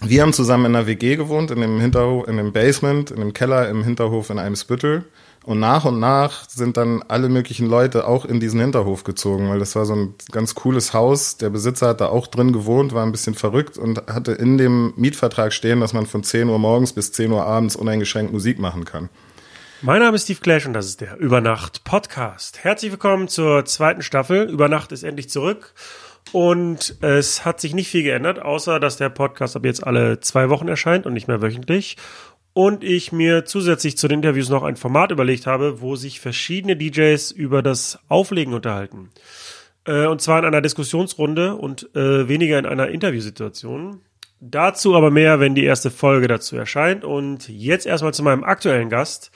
wir haben zusammen in einer WG gewohnt, in dem Hinterhof, in dem Basement, in dem Keller im Hinterhof in Eimsbüttel. Und nach und nach sind dann alle möglichen Leute auch in diesen Hinterhof gezogen, weil das war so ein ganz cooles Haus. Der Besitzer hat da auch drin gewohnt, war ein bisschen verrückt und hatte in dem Mietvertrag stehen, dass man von 10 Uhr morgens bis 10 Uhr abends uneingeschränkt Musik machen kann. Mein Name ist Steve Clash und das ist der Übernacht Podcast. Herzlich willkommen zur zweiten Staffel. Übernacht ist endlich zurück. Und es hat sich nicht viel geändert, außer dass der Podcast ab jetzt alle zwei Wochen erscheint und nicht mehr wöchentlich und ich mir zusätzlich zu den Interviews noch ein Format überlegt habe, wo sich verschiedene DJs über das Auflegen unterhalten. Äh, und zwar in einer Diskussionsrunde und äh, weniger in einer Interviewsituation. Dazu aber mehr, wenn die erste Folge dazu erscheint. Und jetzt erstmal zu meinem aktuellen Gast.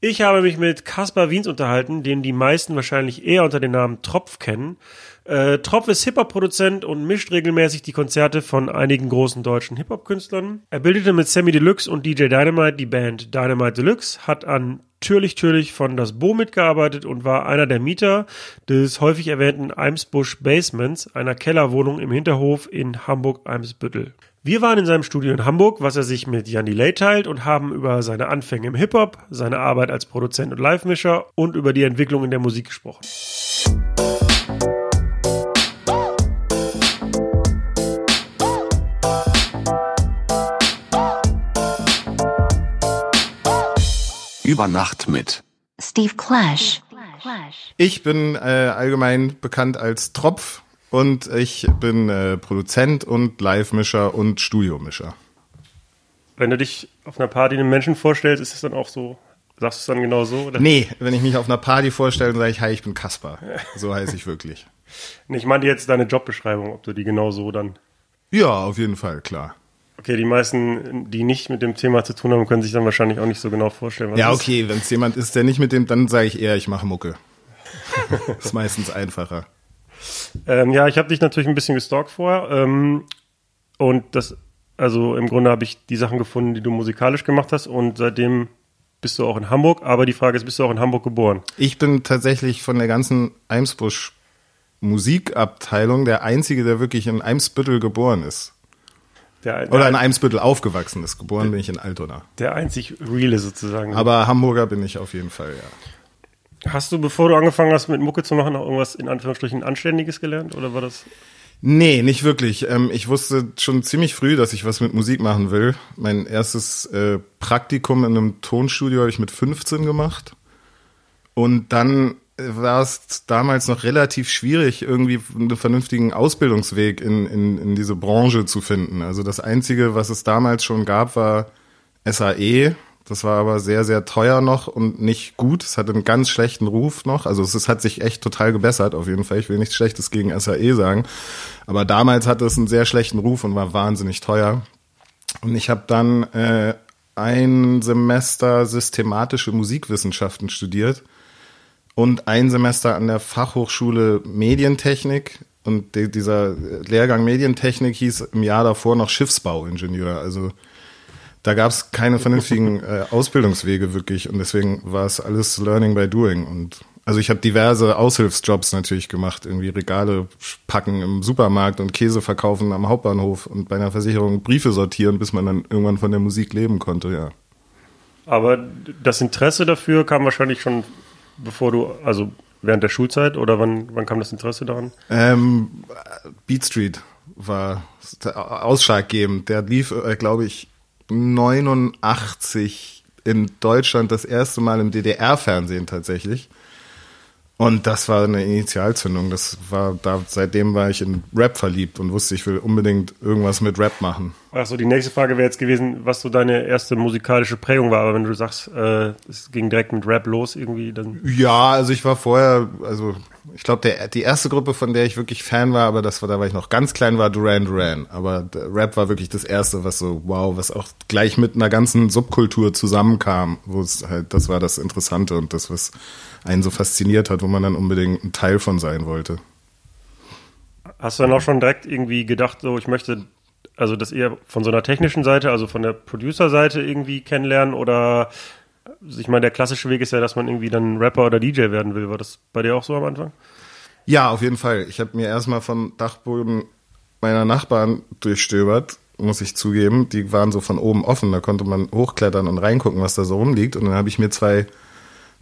Ich habe mich mit Caspar Wiens unterhalten, den die meisten wahrscheinlich eher unter dem Namen Tropf kennen. Äh, Tropf ist Hip-Hop-Produzent und mischt regelmäßig die Konzerte von einigen großen deutschen Hip-Hop-Künstlern. Er bildete mit Sammy Deluxe und DJ Dynamite die Band Dynamite Deluxe, hat an Türlich Türlich von Das Bo mitgearbeitet und war einer der Mieter des häufig erwähnten Eimsbusch Basements, einer Kellerwohnung im Hinterhof in Hamburg-Eimsbüttel. Wir waren in seinem Studio in Hamburg, was er sich mit Jan Delay teilt und haben über seine Anfänge im Hip-Hop, seine Arbeit als Produzent und Live-Mischer und über die Entwicklung in der Musik gesprochen. Über Nacht mit Steve Clash. Ich bin äh, allgemein bekannt als Tropf und ich bin äh, Produzent und Live-Mischer und Studiomischer. Wenn du dich auf einer Party einem Menschen vorstellst, ist es dann auch so, sagst du es dann genau so? Oder? Nee, wenn ich mich auf einer Party vorstelle, sage ich, hi, ich bin Kaspar. So heiße ich wirklich. Ich meine jetzt deine Jobbeschreibung, ob du die genau so dann. Ja, auf jeden Fall, klar. Okay, die meisten, die nicht mit dem Thema zu tun haben, können sich dann wahrscheinlich auch nicht so genau vorstellen. Was ja, ist. okay, wenn es jemand ist, der nicht mit dem, dann sage ich eher, ich mache Mucke. ist meistens einfacher. Ähm, ja, ich habe dich natürlich ein bisschen gestalkt vorher. Ähm, und das, also im Grunde habe ich die Sachen gefunden, die du musikalisch gemacht hast. Und seitdem bist du auch in Hamburg. Aber die Frage ist, bist du auch in Hamburg geboren? Ich bin tatsächlich von der ganzen Eimsbusch Musikabteilung der Einzige, der wirklich in Eimsbüttel geboren ist. Der, Oder in Eimsbüttel aufgewachsen ist. Geboren bin ich in Altona. Der einzig reale sozusagen. Aber Hamburger bin ich auf jeden Fall, ja. Hast du, bevor du angefangen hast, mit Mucke zu machen, noch irgendwas in Anführungsstrichen Anständiges gelernt? Oder war das? Nee, nicht wirklich. Ähm, ich wusste schon ziemlich früh, dass ich was mit Musik machen will. Mein erstes äh, Praktikum in einem Tonstudio habe ich mit 15 gemacht. Und dann war es damals noch relativ schwierig, irgendwie einen vernünftigen Ausbildungsweg in, in, in diese Branche zu finden. Also das Einzige, was es damals schon gab, war SAE. Das war aber sehr, sehr teuer noch und nicht gut. Es hatte einen ganz schlechten Ruf noch. Also es, es hat sich echt total gebessert, auf jeden Fall. Ich will nichts Schlechtes gegen SAE sagen. Aber damals hatte es einen sehr schlechten Ruf und war wahnsinnig teuer. Und ich habe dann äh, ein Semester systematische Musikwissenschaften studiert und ein Semester an der Fachhochschule Medientechnik. Und die, dieser Lehrgang Medientechnik hieß im Jahr davor noch Schiffsbauingenieur. Also da gab es keine vernünftigen äh, Ausbildungswege wirklich. Und deswegen war es alles Learning by Doing. Und also ich habe diverse Aushilfsjobs natürlich gemacht, irgendwie Regale packen im Supermarkt und Käse verkaufen am Hauptbahnhof und bei einer Versicherung Briefe sortieren, bis man dann irgendwann von der Musik leben konnte, ja. Aber das Interesse dafür kam wahrscheinlich schon bevor du, also während der Schulzeit oder wann, wann kam das Interesse daran? Ähm, Beat Street war ausschlaggebend. Der lief, äh, glaube ich, 89 in Deutschland das erste Mal im DDR-Fernsehen tatsächlich. Und das war eine Initialzündung. Das war da, seitdem war ich in Rap verliebt und wusste, ich will unbedingt irgendwas mit Rap machen. Achso, die nächste Frage wäre jetzt gewesen, was so deine erste musikalische Prägung war. Aber wenn du sagst, äh, es ging direkt mit Rap los irgendwie, dann. Ja, also ich war vorher, also ich glaube, die erste Gruppe, von der ich wirklich Fan war, aber das war, da war ich noch ganz klein, war Duran Duran. Aber Rap war wirklich das erste, was so, wow, was auch gleich mit einer ganzen Subkultur zusammenkam, wo es halt, das war das Interessante und das, was einen so fasziniert hat, wo man dann unbedingt ein Teil von sein wollte. Hast du dann auch schon direkt irgendwie gedacht, so ich möchte also das eher von so einer technischen Seite, also von der Producer-Seite irgendwie kennenlernen oder ich meine, der klassische Weg ist ja, dass man irgendwie dann Rapper oder DJ werden will. War das bei dir auch so am Anfang? Ja, auf jeden Fall. Ich habe mir erstmal vom Dachboden meiner Nachbarn durchstöbert muss ich zugeben. Die waren so von oben offen, da konnte man hochklettern und reingucken, was da so rumliegt. Und dann habe ich mir zwei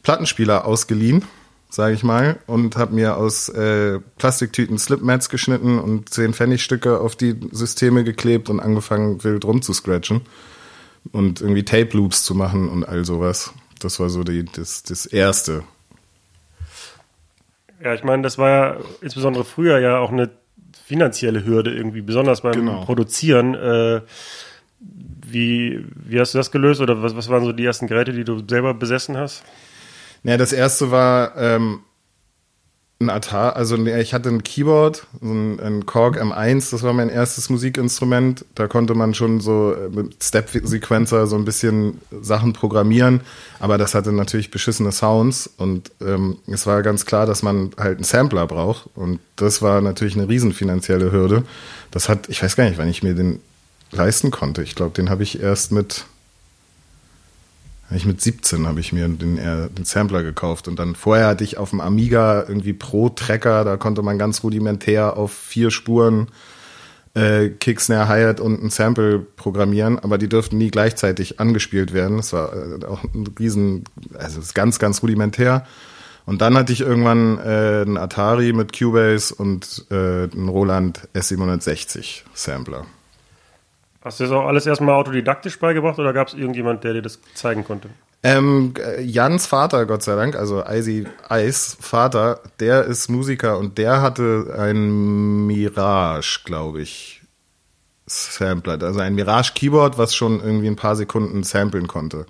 Plattenspieler ausgeliehen, sage ich mal, und habe mir aus äh, Plastiktüten Slipmats geschnitten und 10 Pfennigstücke auf die Systeme geklebt und angefangen wild rumzuscratchen und irgendwie Tape Loops zu machen und all sowas. Das war so die, das, das Erste. Ja, ich meine, das war ja insbesondere früher ja auch eine finanzielle Hürde irgendwie, besonders beim Genau. Produzieren. Äh, wie, wie hast du das gelöst oder was, was waren so die ersten Geräte, die du selber besessen hast? Ja, das erste war ähm, ein Atari, also ich hatte ein Keyboard, so ein, ein Korg M1, das war mein erstes Musikinstrument. Da konnte man schon so äh, mit Step-Sequencer so ein bisschen Sachen programmieren, aber das hatte natürlich beschissene Sounds und ähm, es war ganz klar, dass man halt einen Sampler braucht und das war natürlich eine riesen finanzielle Hürde. Das hat, ich weiß gar nicht, wann ich mir den leisten konnte. Ich glaube, den habe ich erst mit ich mit 17 habe ich mir den, äh, den Sampler gekauft und dann vorher hatte ich auf dem Amiga irgendwie Pro-Tracker, da konnte man ganz rudimentär auf vier Spuren äh, Kick, Snare, Hi-Hat und ein Sample programmieren, aber die dürften nie gleichzeitig angespielt werden. Das war äh, auch ein riesen, also das ist ganz, ganz rudimentär. Und dann hatte ich irgendwann äh, einen Atari mit Cubase und äh, einen Roland S760 Sampler. Hast du das auch alles erstmal autodidaktisch beigebracht oder gab es irgendjemand, der dir das zeigen konnte? Ähm, äh, Jans Vater, Gott sei Dank, also Icy Ice Vater, der ist Musiker und der hatte ein Mirage, glaube ich, Sampler. Also ein Mirage Keyboard, was schon irgendwie ein paar Sekunden samplen konnte.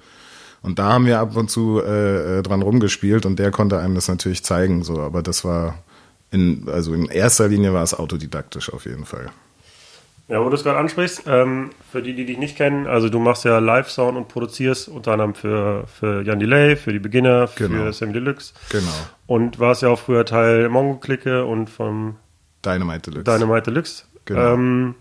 Und da haben wir ab und zu äh, äh, dran rumgespielt und der konnte einem das natürlich zeigen, so, aber das war in, also in erster Linie war es autodidaktisch auf jeden Fall. Ja, wo du es gerade ansprichst, ähm, für die, die dich nicht kennen, also du machst ja Live-Sound und produzierst unter anderem für, für Jan Delay, für die Beginner, Genau. für Sammy Deluxe Genau. und warst ja auch früher Teil Mongo-Clique und vom Dynamite Deluxe. Dynamite Deluxe. Genau. Ähm,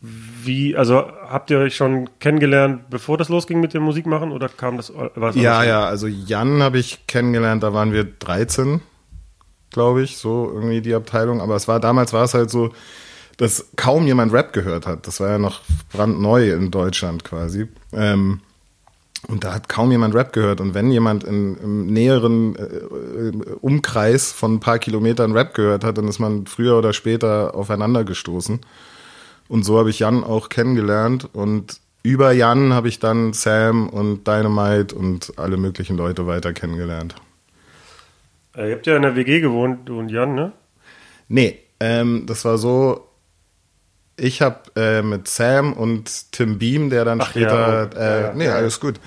wie, also habt ihr euch schon kennengelernt, bevor das losging mit dem Musikmachen oder kam das? War es Ja, ja, also Jan habe ich kennengelernt, da waren wir 13, glaube ich, so irgendwie die Abteilung. Aber es war damals war es halt so, dass kaum jemand Rap gehört hat. Das war ja noch brandneu in Deutschland quasi. Ähm, und da hat kaum jemand Rap gehört. Und wenn jemand in, im näheren äh, Umkreis von ein paar Kilometern Rap gehört hat, dann ist man früher oder später aufeinander gestoßen. Und so habe ich Jan auch kennengelernt. Und über Jan habe ich dann Sam und Dynamite und alle möglichen Leute weiter kennengelernt. Äh, ihr habt ja in der WG gewohnt, du und Jan, ne? Nee, ähm, das war so, ich habe äh, mit Sam und Tim Beam, der dann Ach später, ja, oh, äh, ja, nee, ja. alles gut,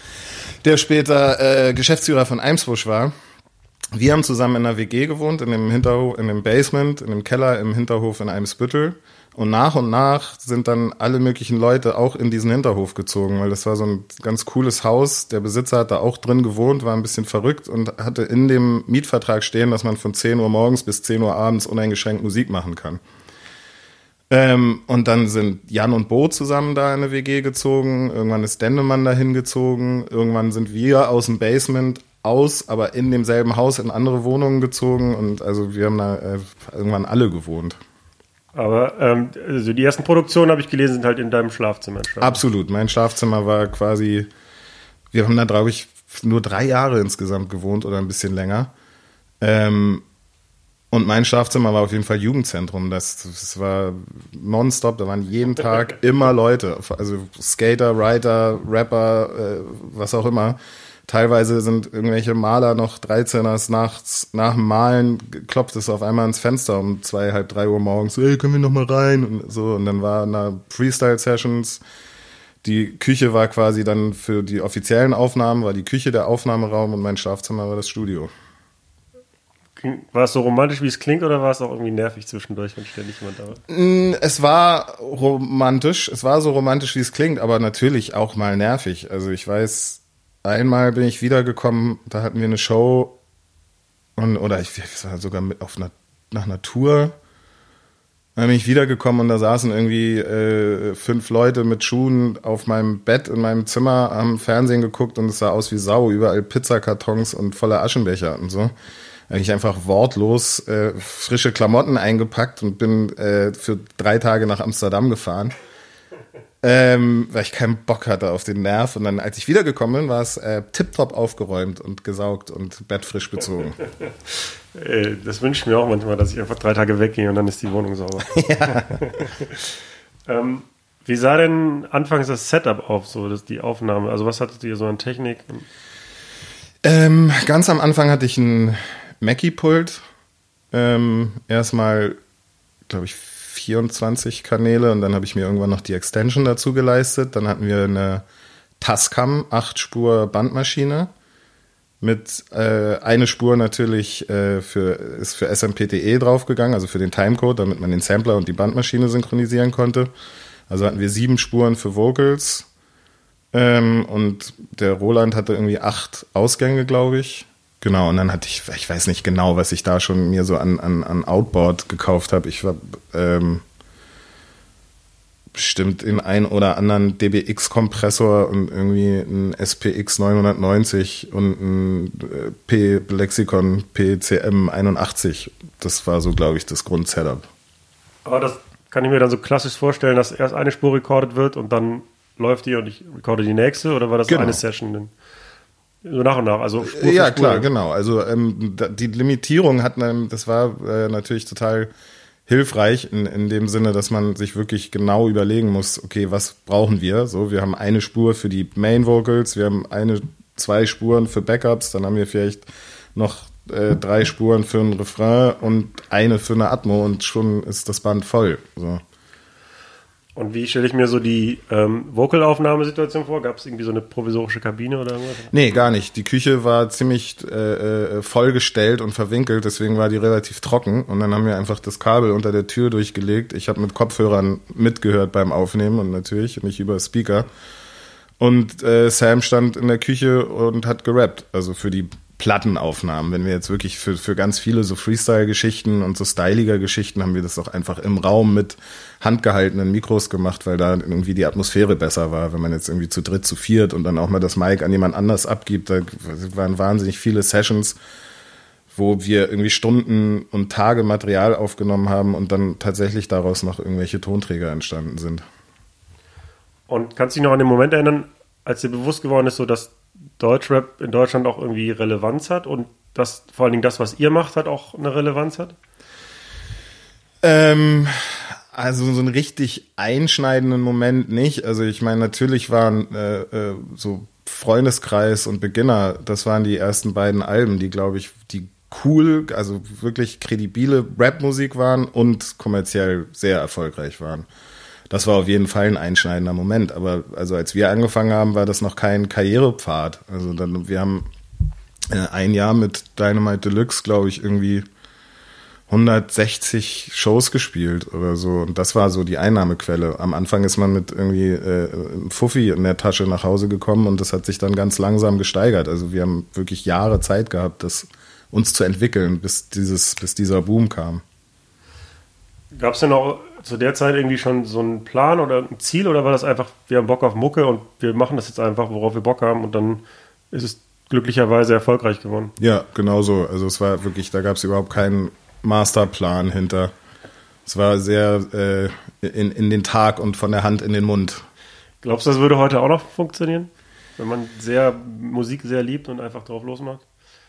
der später äh, Geschäftsführer von Eimsbusch war. Wir haben zusammen in einer WG gewohnt, in dem Hinterhof, in dem Basement, in dem Keller im Hinterhof in Eimsbüttel. Und nach und nach sind dann alle möglichen Leute auch in diesen Hinterhof gezogen, weil das war so ein ganz cooles Haus. Der Besitzer hat da auch drin gewohnt, war ein bisschen verrückt und hatte in dem Mietvertrag stehen, dass man von 10 Uhr morgens bis 10 Uhr abends uneingeschränkt Musik machen kann. Ähm, und dann sind Jan und Bo zusammen da in eine WG gezogen. Irgendwann ist Dendemann dahin gezogen. Irgendwann sind wir aus dem Basement aus, aber in demselben Haus in andere Wohnungen gezogen. Und also wir haben da äh, irgendwann alle gewohnt. Aber ähm, also die ersten Produktionen habe ich gelesen, sind halt in deinem Schlafzimmer entstanden. Absolut. Mein Schlafzimmer war quasi, wir haben da, glaube ich, nur drei Jahre insgesamt gewohnt oder ein bisschen länger. Ähm, und mein Schlafzimmer war auf jeden Fall Jugendzentrum. Das, das war nonstop, da waren jeden Tag immer Leute. Also Skater, Writer, Rapper, äh, was auch immer. Teilweise sind irgendwelche Maler noch 13ers nachts nach dem Malen klopft es auf einmal ins Fenster um zwei, halb drei Uhr morgens. Ey, können wir noch mal rein? Und so. Und dann war da Freestyle-Sessions. Die Küche war quasi dann für die offiziellen Aufnahmen, war die Küche der Aufnahmeraum und mein Schlafzimmer war das Studio. War es so romantisch, wie es klingt, oder war es auch irgendwie nervig zwischendurch, wenn ständig jemand da war? Mm, Es war romantisch, es war so romantisch, wie es klingt, aber natürlich auch mal nervig. Also ich weiß, einmal bin ich wiedergekommen, da hatten wir eine Show und, oder ich, ich war sogar mit auf einer, nach einer Tour. Dann bin ich wiedergekommen und da saßen irgendwie äh, fünf Leute mit Schuhen auf meinem Bett in meinem Zimmer, haben Fernsehen geguckt und es sah aus wie Sau, überall Pizzakartons und voller Aschenbecher und so. Eigentlich einfach wortlos äh, frische Klamotten eingepackt und bin äh, für drei Tage nach Amsterdam gefahren. ähm, weil ich keinen Bock hatte auf den Nerv. Und dann, als ich wiedergekommen bin, war es äh, tiptop aufgeräumt und gesaugt und bettfrisch bezogen. Ey, das wünsche ich mir auch manchmal, dass ich einfach drei Tage weggehe und dann ist die Wohnung sauber. Ja. ähm, wie sah denn anfangs das Setup auf, so das, die Aufnahme? Also was hattet ihr so an Technik? Ähm, ganz am Anfang hatte ich ein Mackie-Pult. Ähm, erstmal, glaube ich, 24 Kanäle und dann habe ich mir irgendwann noch die Extension dazu geleistet. Dann hatten wir eine Tascam 8-Spur Bandmaschine mit äh, eine Spur natürlich äh, für ist für SMPTE draufgegangen, also für den Timecode, damit man den Sampler und die Bandmaschine synchronisieren konnte. Also hatten wir sieben Spuren für Vocals ähm, und der Roland hatte irgendwie acht Ausgänge, glaube ich. Genau, und dann hatte ich, ich weiß nicht genau, was ich da schon mir so an, an, an Outboard gekauft habe. Ich war ähm, bestimmt in ein oder anderen DBX-Kompressor und irgendwie ein SPX 990 und ein äh, P Lexicon PCM 81. Das war so, glaube ich, das Grundsetup. Aber das kann ich mir dann so klassisch vorstellen, dass erst eine Spur recordet wird und dann läuft die und ich recorde die nächste oder war das genau. eine Session? So nach und nach, also Spur Ja, klar, genau. Also ähm, die Limitierung hat, das war äh, natürlich total hilfreich in, in dem Sinne, dass man sich wirklich genau überlegen muss, okay, was brauchen wir? So, wir haben eine Spur für die Main Vocals, wir haben eine, zwei Spuren für Backups, dann haben wir vielleicht noch äh, drei Spuren für ein Refrain und eine für eine Atmo und schon ist das Band voll. So. Und wie stelle ich mir so die ähm, Vocalaufnahmesituation vor? Gab es irgendwie so eine provisorische Kabine oder irgendwas? Nee, gar nicht. Die Küche war ziemlich äh, äh, vollgestellt und verwinkelt, deswegen war die relativ trocken. Und dann haben wir einfach das Kabel unter der Tür durchgelegt. Ich habe mit Kopfhörern mitgehört beim Aufnehmen und natürlich nicht über Speaker. Und äh, Sam stand in der Küche und hat gerappt, also für die Plattenaufnahmen. Wenn wir jetzt wirklich für, für ganz viele so Freestyle-Geschichten und so styliger Geschichten haben wir das auch einfach im Raum mit handgehaltenen Mikros gemacht, weil da irgendwie die Atmosphäre besser war. Wenn man jetzt irgendwie zu dritt, zu viert und dann auch mal das Mic an jemand anders abgibt, da waren wahnsinnig viele Sessions, wo wir irgendwie Stunden und Tage Material aufgenommen haben und dann tatsächlich daraus noch irgendwelche Tonträger entstanden sind. Und kannst du dich noch an den Moment erinnern, als dir bewusst geworden ist, so dass Deutschrap in Deutschland auch irgendwie Relevanz hat und dass vor allen Dingen das, was ihr macht, hat auch eine Relevanz hat? Ähm, also so einen richtig einschneidenden Moment nicht. Also ich meine, natürlich waren äh, äh, so Freundeskreis und Beginner, das waren die ersten beiden Alben, die, glaube ich, die cool, also wirklich kredibile Rap-Musik waren und kommerziell sehr erfolgreich waren das war auf jeden Fall ein einschneidender Moment. Aber also als wir angefangen haben, war das noch kein Karrierepfad. Also dann, wir haben äh, ein Jahr mit Dynamite Deluxe, glaube ich, irgendwie 160 Shows gespielt oder so. Und das war so die Einnahmequelle. Am Anfang ist man mit irgendwie äh, Fuffi in der Tasche nach Hause gekommen und das hat sich dann ganz langsam gesteigert. Also wir haben wirklich Jahre Zeit gehabt, das uns zu entwickeln, bis dieses, bis dieser Boom kam. Gab es denn auch zu der Zeit irgendwie schon so einen Plan oder ein Ziel oder war das einfach, wir haben Bock auf Mucke und wir machen das jetzt einfach, worauf wir Bock haben und dann ist es glücklicherweise erfolgreich geworden? Ja, genau so. Also es war wirklich, da gab es überhaupt keinen Masterplan hinter. Es war sehr äh, in, in den Tag und von der Hand in den Mund. Glaubst du, das würde heute auch noch funktionieren? Wenn man sehr Musik sehr liebt und einfach drauf losmacht?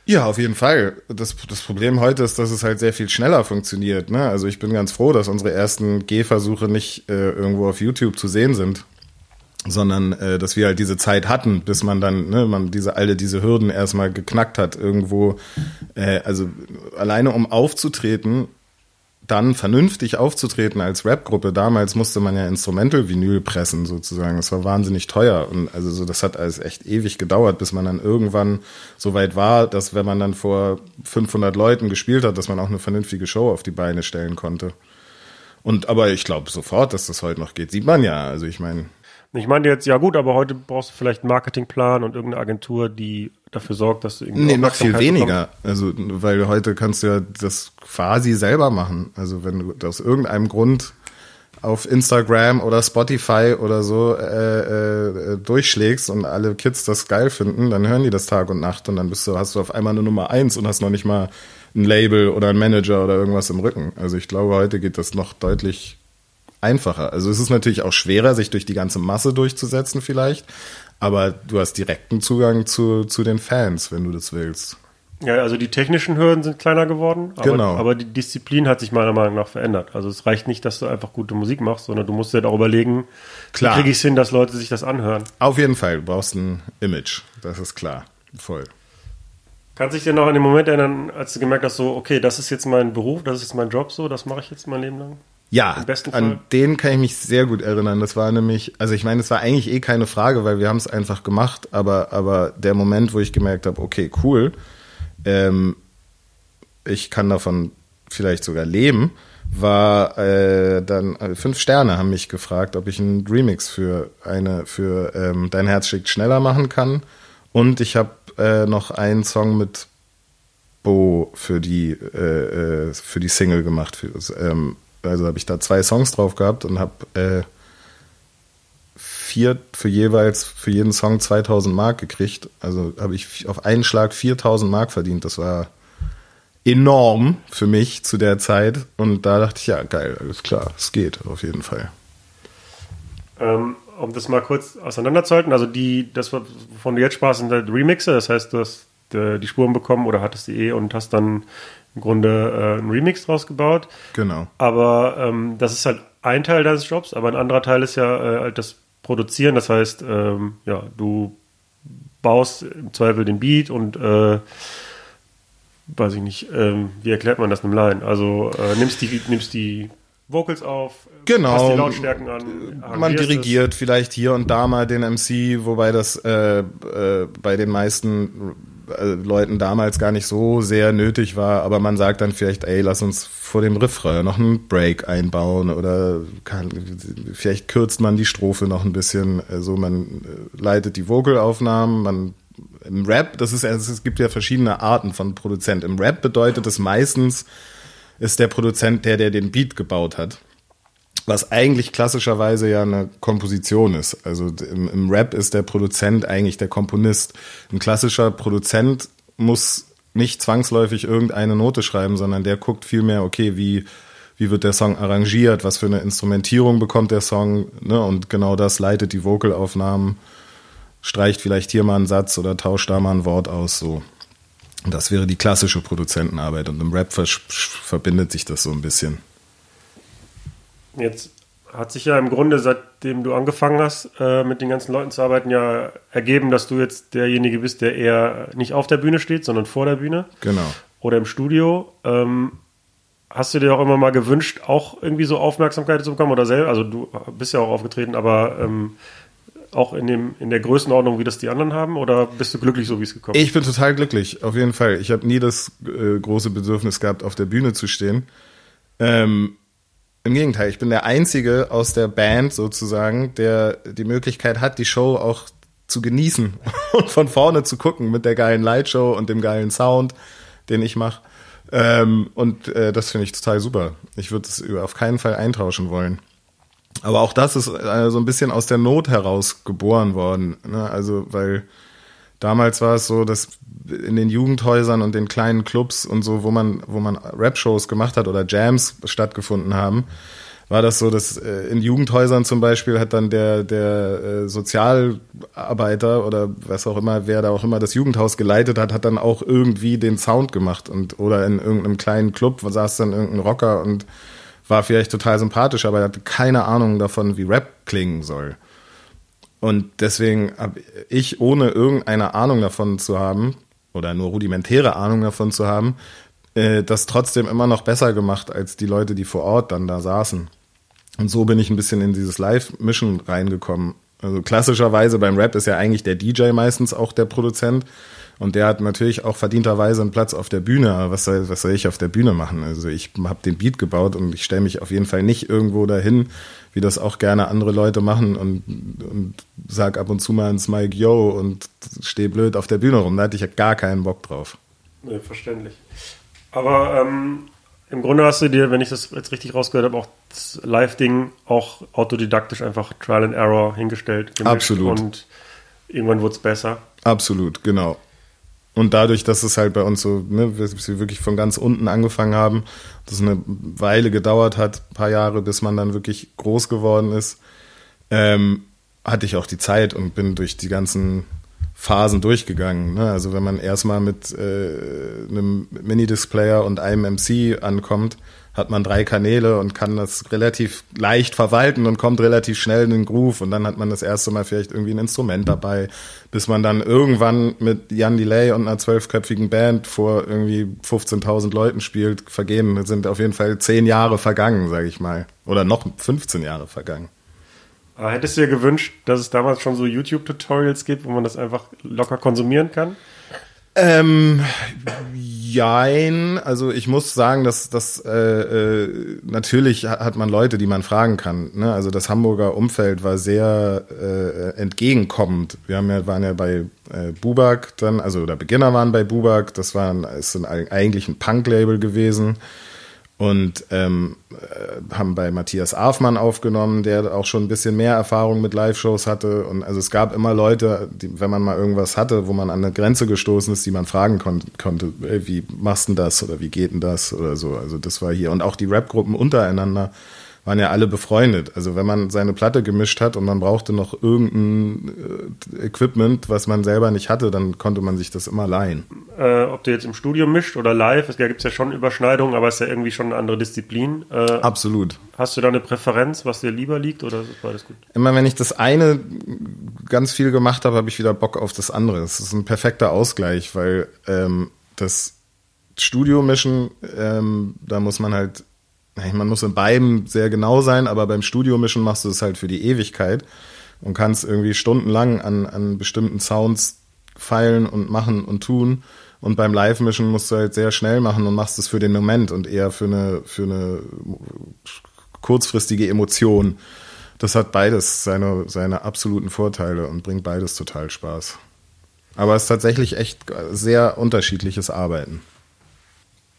Ja, auf jeden Fall. Das, das Problem heute ist, dass es halt sehr viel schneller funktioniert. Ne? Also ich bin ganz froh, dass unsere ersten Gehversuche nicht äh, irgendwo auf YouTube zu sehen sind, sondern äh, dass wir halt diese Zeit hatten, bis man dann, ne, man diese alle diese Hürden erstmal geknackt hat irgendwo. Äh, also alleine um aufzutreten, dann vernünftig aufzutreten als Rapgruppe. Damals musste man ja Instrumental-Vinyl pressen sozusagen. Das war wahnsinnig teuer und also so, das hat alles echt ewig gedauert, bis man dann irgendwann so weit war, dass wenn man dann vor 500 Leuten gespielt hat, dass man auch eine vernünftige Show auf die Beine stellen konnte. Und aber ich glaube sofort, dass das heute noch geht. Sieht man ja. Also ich meine, ich meine jetzt, ja gut, aber heute brauchst du vielleicht einen Marketingplan und irgendeine Agentur, die dafür sorgt, dass du irgendwie. Nee, noch viel weniger. Bekommst. Also, weil heute kannst du ja das quasi selber machen. Also, wenn du aus irgendeinem Grund auf Instagram oder Spotify oder so äh, äh, durchschlägst und alle Kids das geil finden, dann hören die das Tag und Nacht und dann bist du, hast du auf einmal eine Nummer eins und hast noch nicht mal ein Label oder ein Manager oder irgendwas im Rücken. Also ich glaube, heute geht das noch deutlich einfacher. Also es ist natürlich auch schwerer, sich durch die ganze Masse durchzusetzen vielleicht, aber du hast direkten Zugang zu, zu den Fans, wenn du das willst. Ja, also die technischen Hürden sind kleiner geworden, aber, Genau. aber die Disziplin hat sich meiner Meinung nach verändert. Also es reicht nicht, dass du einfach gute Musik machst, sondern du musst dir auch überlegen, Klar. wie kriege ich es hin, dass Leute sich das anhören. Auf jeden Fall, du brauchst ein Image, das ist klar, voll. Kannst du dich dir noch an den Moment erinnern, als du gemerkt hast, so, okay, das ist jetzt mein Beruf, das ist jetzt mein Job, so, das mache ich jetzt mein Leben lang? Ja, an den kann ich mich sehr gut erinnern. Das war nämlich, also ich meine, es war eigentlich eh keine Frage, weil wir haben es einfach gemacht, aber, aber der Moment, wo ich gemerkt habe, okay, cool, ähm, ich kann davon vielleicht sogar leben, war äh, dann äh, fünf Sterne haben mich gefragt, ob ich einen Remix für eine für ähm, Dein Herz schickt schneller machen kann. Und ich habe äh, noch einen Song mit Bo für die äh, äh, für die Single gemacht. Für, ähm, also habe ich da zwei Songs drauf gehabt und habe äh, vier für jeweils für jeden Song 2000 Mark gekriegt. Also habe ich auf einen Schlag 4000 Mark verdient. Das war enorm für mich zu der Zeit. Und da dachte ich, ja, geil, alles klar, es geht auf jeden Fall. Ähm, um das mal kurz auseinanderzuhalten, also die, das, wovon du jetzt sprachst, sind halt Remixe, das heißt, du hast äh, die Spuren bekommen oder hattest die eh und hast dann im Grunde äh, einen Remix draus gebaut. Genau. Aber ähm, das ist halt ein Teil deines Jobs, aber ein anderer Teil ist ja äh, halt das Produzieren. Das heißt, ähm, ja, du baust im Zweifel den Beat und äh, weiß ich nicht, ähm, wie erklärt man das einem Laien? Also äh, nimmst die nimmst die Vocals auf, Genau. passt die Lautstärken an, Man dirigiert vielleicht hier und da mal den MC, wobei das äh, äh, bei den meisten äh, Leuten damals gar nicht so sehr nötig war, aber man sagt dann vielleicht, ey, lass uns vor dem Refrain noch einen Break einbauen oder kann, vielleicht kürzt man die Strophe noch ein bisschen, also man äh, leitet die Vocalaufnahmen, man im Rap, das ist also es gibt ja verschiedene Arten von Produzent. Im Rap bedeutet es meistens ist der Produzent der, der den Beat gebaut hat was eigentlich klassischerweise ja eine Komposition ist. Also im, im Rap ist der Produzent eigentlich der Komponist. Ein klassischer Produzent muss nicht zwangsläufig irgendeine Note schreiben, sondern der guckt vielmehr, okay, wie, wie wird der Song arrangiert, was für eine Instrumentierung bekommt der Song, ne? Und genau das leitet die Vocalaufnahmen, streicht vielleicht hier mal einen Satz oder tauscht da mal ein Wort aus, so. Das wäre die klassische Produzentenarbeit und im Rap verbindet sich das so ein bisschen. Jetzt hat sich ja im Grunde, seitdem du angefangen hast, äh, mit den ganzen Leuten zu arbeiten, ja ergeben, dass du jetzt derjenige bist, der eher nicht auf der Bühne steht, sondern vor der Bühne Genau. oder im Studio. Ähm, hast du dir auch immer mal gewünscht, auch irgendwie so Aufmerksamkeit zu bekommen oder selber? Also du bist ja auch aufgetreten, aber ähm, auch in, dem, in der Größenordnung, wie das die anderen haben? Oder bist du glücklich, so wie es gekommen ist? Ich bin total glücklich, auf jeden Fall. Ich habe nie das äh, große Bedürfnis gehabt, auf der Bühne zu stehen. Ähm, Im Gegenteil, ich bin der Einzige aus der Band sozusagen, der die Möglichkeit hat, die Show auch zu genießen und von vorne zu gucken mit der geilen Lightshow und dem geilen Sound, den ich mache. Ähm, und äh, das finde ich total super. Ich würde es auf keinen Fall eintauschen wollen. Aber auch das ist äh, so ein bisschen aus der Not heraus geboren worden. Ne? Also, weil damals war es so, dass in den Jugendhäusern und den kleinen Clubs und so, wo man, wo man Rap-Shows gemacht hat oder Jams stattgefunden haben, war das so, dass äh, in Jugendhäusern zum Beispiel hat dann der, der äh, Sozialarbeiter oder was auch immer, wer da auch immer das Jugendhaus geleitet hat, hat dann auch irgendwie den Sound gemacht und oder in irgendeinem kleinen Club saß dann irgendein Rocker und war vielleicht total sympathisch, aber er hatte keine Ahnung davon, wie Rap klingen soll. Und deswegen habe ich, ohne irgendeine Ahnung davon zu haben, oder nur rudimentäre Ahnung davon zu haben, äh, das trotzdem immer noch besser gemacht als die Leute, die vor Ort dann da saßen. Und so bin ich ein bisschen in dieses Live-Mischen reingekommen. Also klassischerweise beim Rap ist ja eigentlich der DJ meistens auch der Produzent. Und der hat natürlich auch verdienterweise einen Platz auf der Bühne. Aber was soll, was soll ich auf der Bühne machen? Also ich habe den Beat gebaut und ich stelle mich auf jeden Fall nicht irgendwo dahin, wie das auch gerne andere Leute machen und, und sag ab und zu mal ins Mike Yo und stehe blöd auf der Bühne rum. Da hatte ich ja gar keinen Bock drauf. Nee, verständlich. Aber ähm, im Grunde hast du dir, wenn ich das jetzt richtig rausgehört habe, auch das Live-Ding auch autodidaktisch einfach Trial and Error hingestellt. Absolut. Und irgendwann wurde es besser. Absolut, genau. Und dadurch, dass es halt bei uns so, ne, wir wirklich von ganz unten angefangen haben, dass es eine Weile gedauert hat, paar Jahre, bis man dann wirklich groß geworden ist, ähm, hatte ich auch die Zeit und bin durch die ganzen Phasen durchgegangen. Ne? Also wenn man erstmal mit äh, einem Minidisplayer und einem MC ankommt, hat man drei Kanäle und kann das relativ leicht verwalten und kommt relativ schnell in den Groove und dann hat man das erste Mal vielleicht irgendwie ein Instrument dabei, bis man dann irgendwann mit Jan Delay und einer zwölfköpfigen Band vor irgendwie 15.000 Leuten spielt, vergehen, das sind auf jeden Fall zehn Jahre vergangen, sage ich mal. Oder noch 15 Jahre vergangen. Aber hättest du dir gewünscht, dass es damals schon so YouTube-Tutorials gibt, wo man das einfach locker konsumieren kann? Ähm, jein. Also ich muss sagen, dass das äh, äh, natürlich hat man Leute, die man fragen kann. Ne? Also das Hamburger Umfeld war sehr äh, entgegenkommend. Wir haben ja, waren ja bei äh, Bubak dann, also oder Beginner waren bei Bubak. Das war ein, ist ein, eigentlich ein Punk-Label gewesen und ähm, äh, haben bei Matthias Afmann aufgenommen, der auch schon ein bisschen mehr Erfahrung mit Live-Shows hatte. Und also es gab immer Leute, die, wenn man mal irgendwas hatte, wo man an eine Grenze gestoßen ist, die man fragen kon konnte, ey, wie machst du das oder wie geht denn das oder so. Also das war hier. Und auch die Rap-Gruppen untereinander waren ja alle befreundet. Also wenn man seine Platte gemischt hat und man brauchte noch irgendein äh, Equipment, was man selber nicht hatte, dann konnte man sich das immer leihen. Äh, ob du jetzt im Studio mischt oder live, es gibt ja schon Überschneidungen, aber es ist ja irgendwie schon eine andere Disziplin. Äh, Absolut. Hast du da eine Präferenz, was dir lieber liegt oder ist beides gut? Immer wenn ich das eine ganz viel gemacht habe, habe ich wieder Bock auf das andere. Es ist ein perfekter Ausgleich, weil ähm, das Studio mischen, ähm, da muss man halt man muss in beiden sehr genau sein, aber beim Studio-Mischen machst du es halt für die Ewigkeit und kannst irgendwie stundenlang an, an bestimmten Sounds feilen und machen und tun. Und beim Live-Mischen musst du halt sehr schnell machen und machst es für den Moment und eher für eine, für eine kurzfristige Emotion. Das hat beides seine, seine absoluten Vorteile und bringt beides total Spaß. Aber es ist tatsächlich echt sehr unterschiedliches Arbeiten.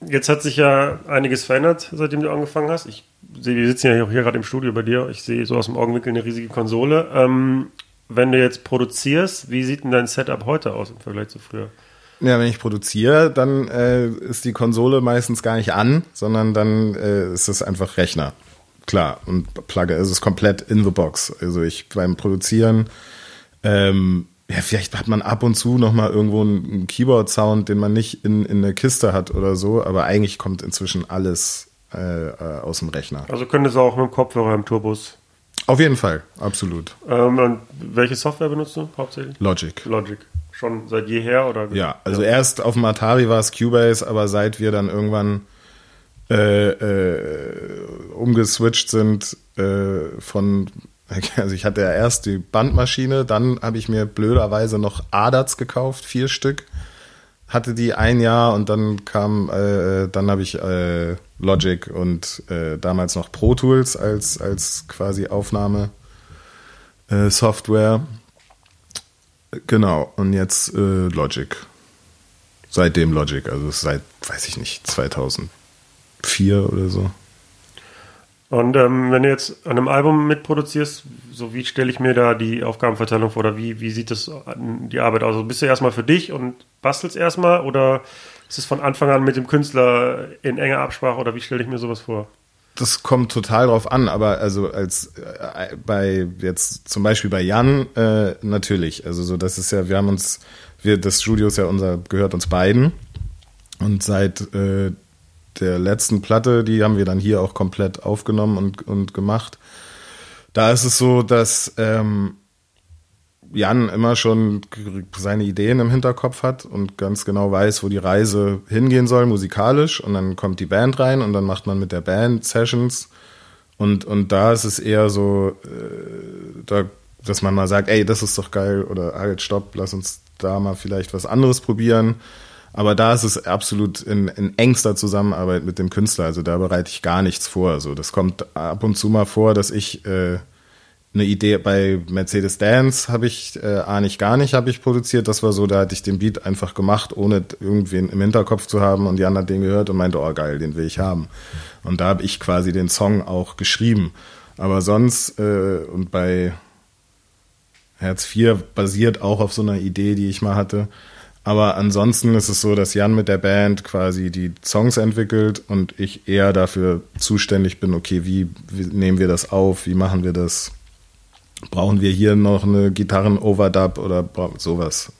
Jetzt hat sich ja einiges verändert, seitdem du angefangen hast. Ich sehe, wir sitzen ja auch hier gerade im Studio bei dir. Ich sehe so aus dem Augenwinkel eine riesige Konsole. Ähm, wenn du jetzt produzierst, wie sieht denn dein Setup heute aus im Vergleich zu früher? Ja, wenn ich produziere, dann äh, ist die Konsole meistens gar nicht an, sondern dann äh, ist es einfach Rechner. Klar, und Plugger ist es komplett in the box. Also ich beim Produzieren ähm, ja, vielleicht hat man ab und zu noch mal irgendwo einen Keyboard-Sound, den man nicht in, in der Kiste hat oder so, aber eigentlich kommt inzwischen alles äh, äh, aus dem Rechner. Also könntest du auch mit dem Kopfhörer im Turbus? Auf jeden Fall, absolut. Ähm, und welche Software benutzt du hauptsächlich? Logic. Logic. Schon seit jeher oder? Ja, also ja. erst auf dem Atari war es Cubase, aber seit wir dann irgendwann äh, äh, umgeswitcht sind äh, von Also ich hatte ja erst die Bandmaschine, dann habe ich mir blöderweise noch Adats gekauft, vier Stück. Hatte die ein Jahr und dann kam, äh, dann habe ich äh, Logic und äh, damals noch Pro Tools als, als quasi Aufnahme äh, Software. Genau, und jetzt äh, Logic. Seitdem Logic, also seit, weiß ich nicht, 2004 oder so. Und ähm, wenn du jetzt an einem Album mitproduzierst, so wie stelle ich mir da die Aufgabenverteilung vor oder wie, wie sieht das die Arbeit aus? Also bist du erstmal für dich und bastelst erstmal oder ist es von Anfang an mit dem Künstler in enger Absprache oder wie stelle ich mir sowas vor? Das kommt total drauf an, aber also als äh, bei jetzt zum Beispiel bei Jan äh, natürlich. Also so, das ist ja, wir haben uns, wir, das Studio ist ja unser, gehört uns beiden. Und seit äh, der letzten Platte, die haben wir dann hier auch komplett aufgenommen und, und gemacht. Da ist es so, dass ähm, Jan immer schon seine Ideen im Hinterkopf hat und ganz genau weiß, wo die Reise hingehen soll, musikalisch. Und dann kommt die Band rein und dann macht man mit der Band Sessions. Und, und da ist es eher so, äh, da, dass man mal sagt, ey, das ist doch geil oder halt, stopp, lass uns da mal vielleicht was anderes probieren. Aber da ist es absolut in, in engster Zusammenarbeit mit dem Künstler. Also da bereite ich gar nichts vor. Also das kommt ab und zu mal vor, dass ich äh, eine Idee bei Mercedes Dance habe ich äh, A nicht gar nicht habe ich produziert. Das war so, da hatte ich den Beat einfach gemacht, ohne irgendwen im Hinterkopf zu haben und die anderen den gehört und meinte, oh geil, den will ich haben. Und da habe ich quasi den Song auch geschrieben. Aber sonst äh, und bei Herz 4 basiert auch auf so einer Idee, die ich mal hatte Aber ansonsten ist es so, dass Jan mit der Band quasi die Songs entwickelt und ich eher dafür zuständig bin, okay, wie, wie nehmen wir das auf, wie machen wir das? Brauchen wir hier noch eine Gitarren-Overdub oder sowas?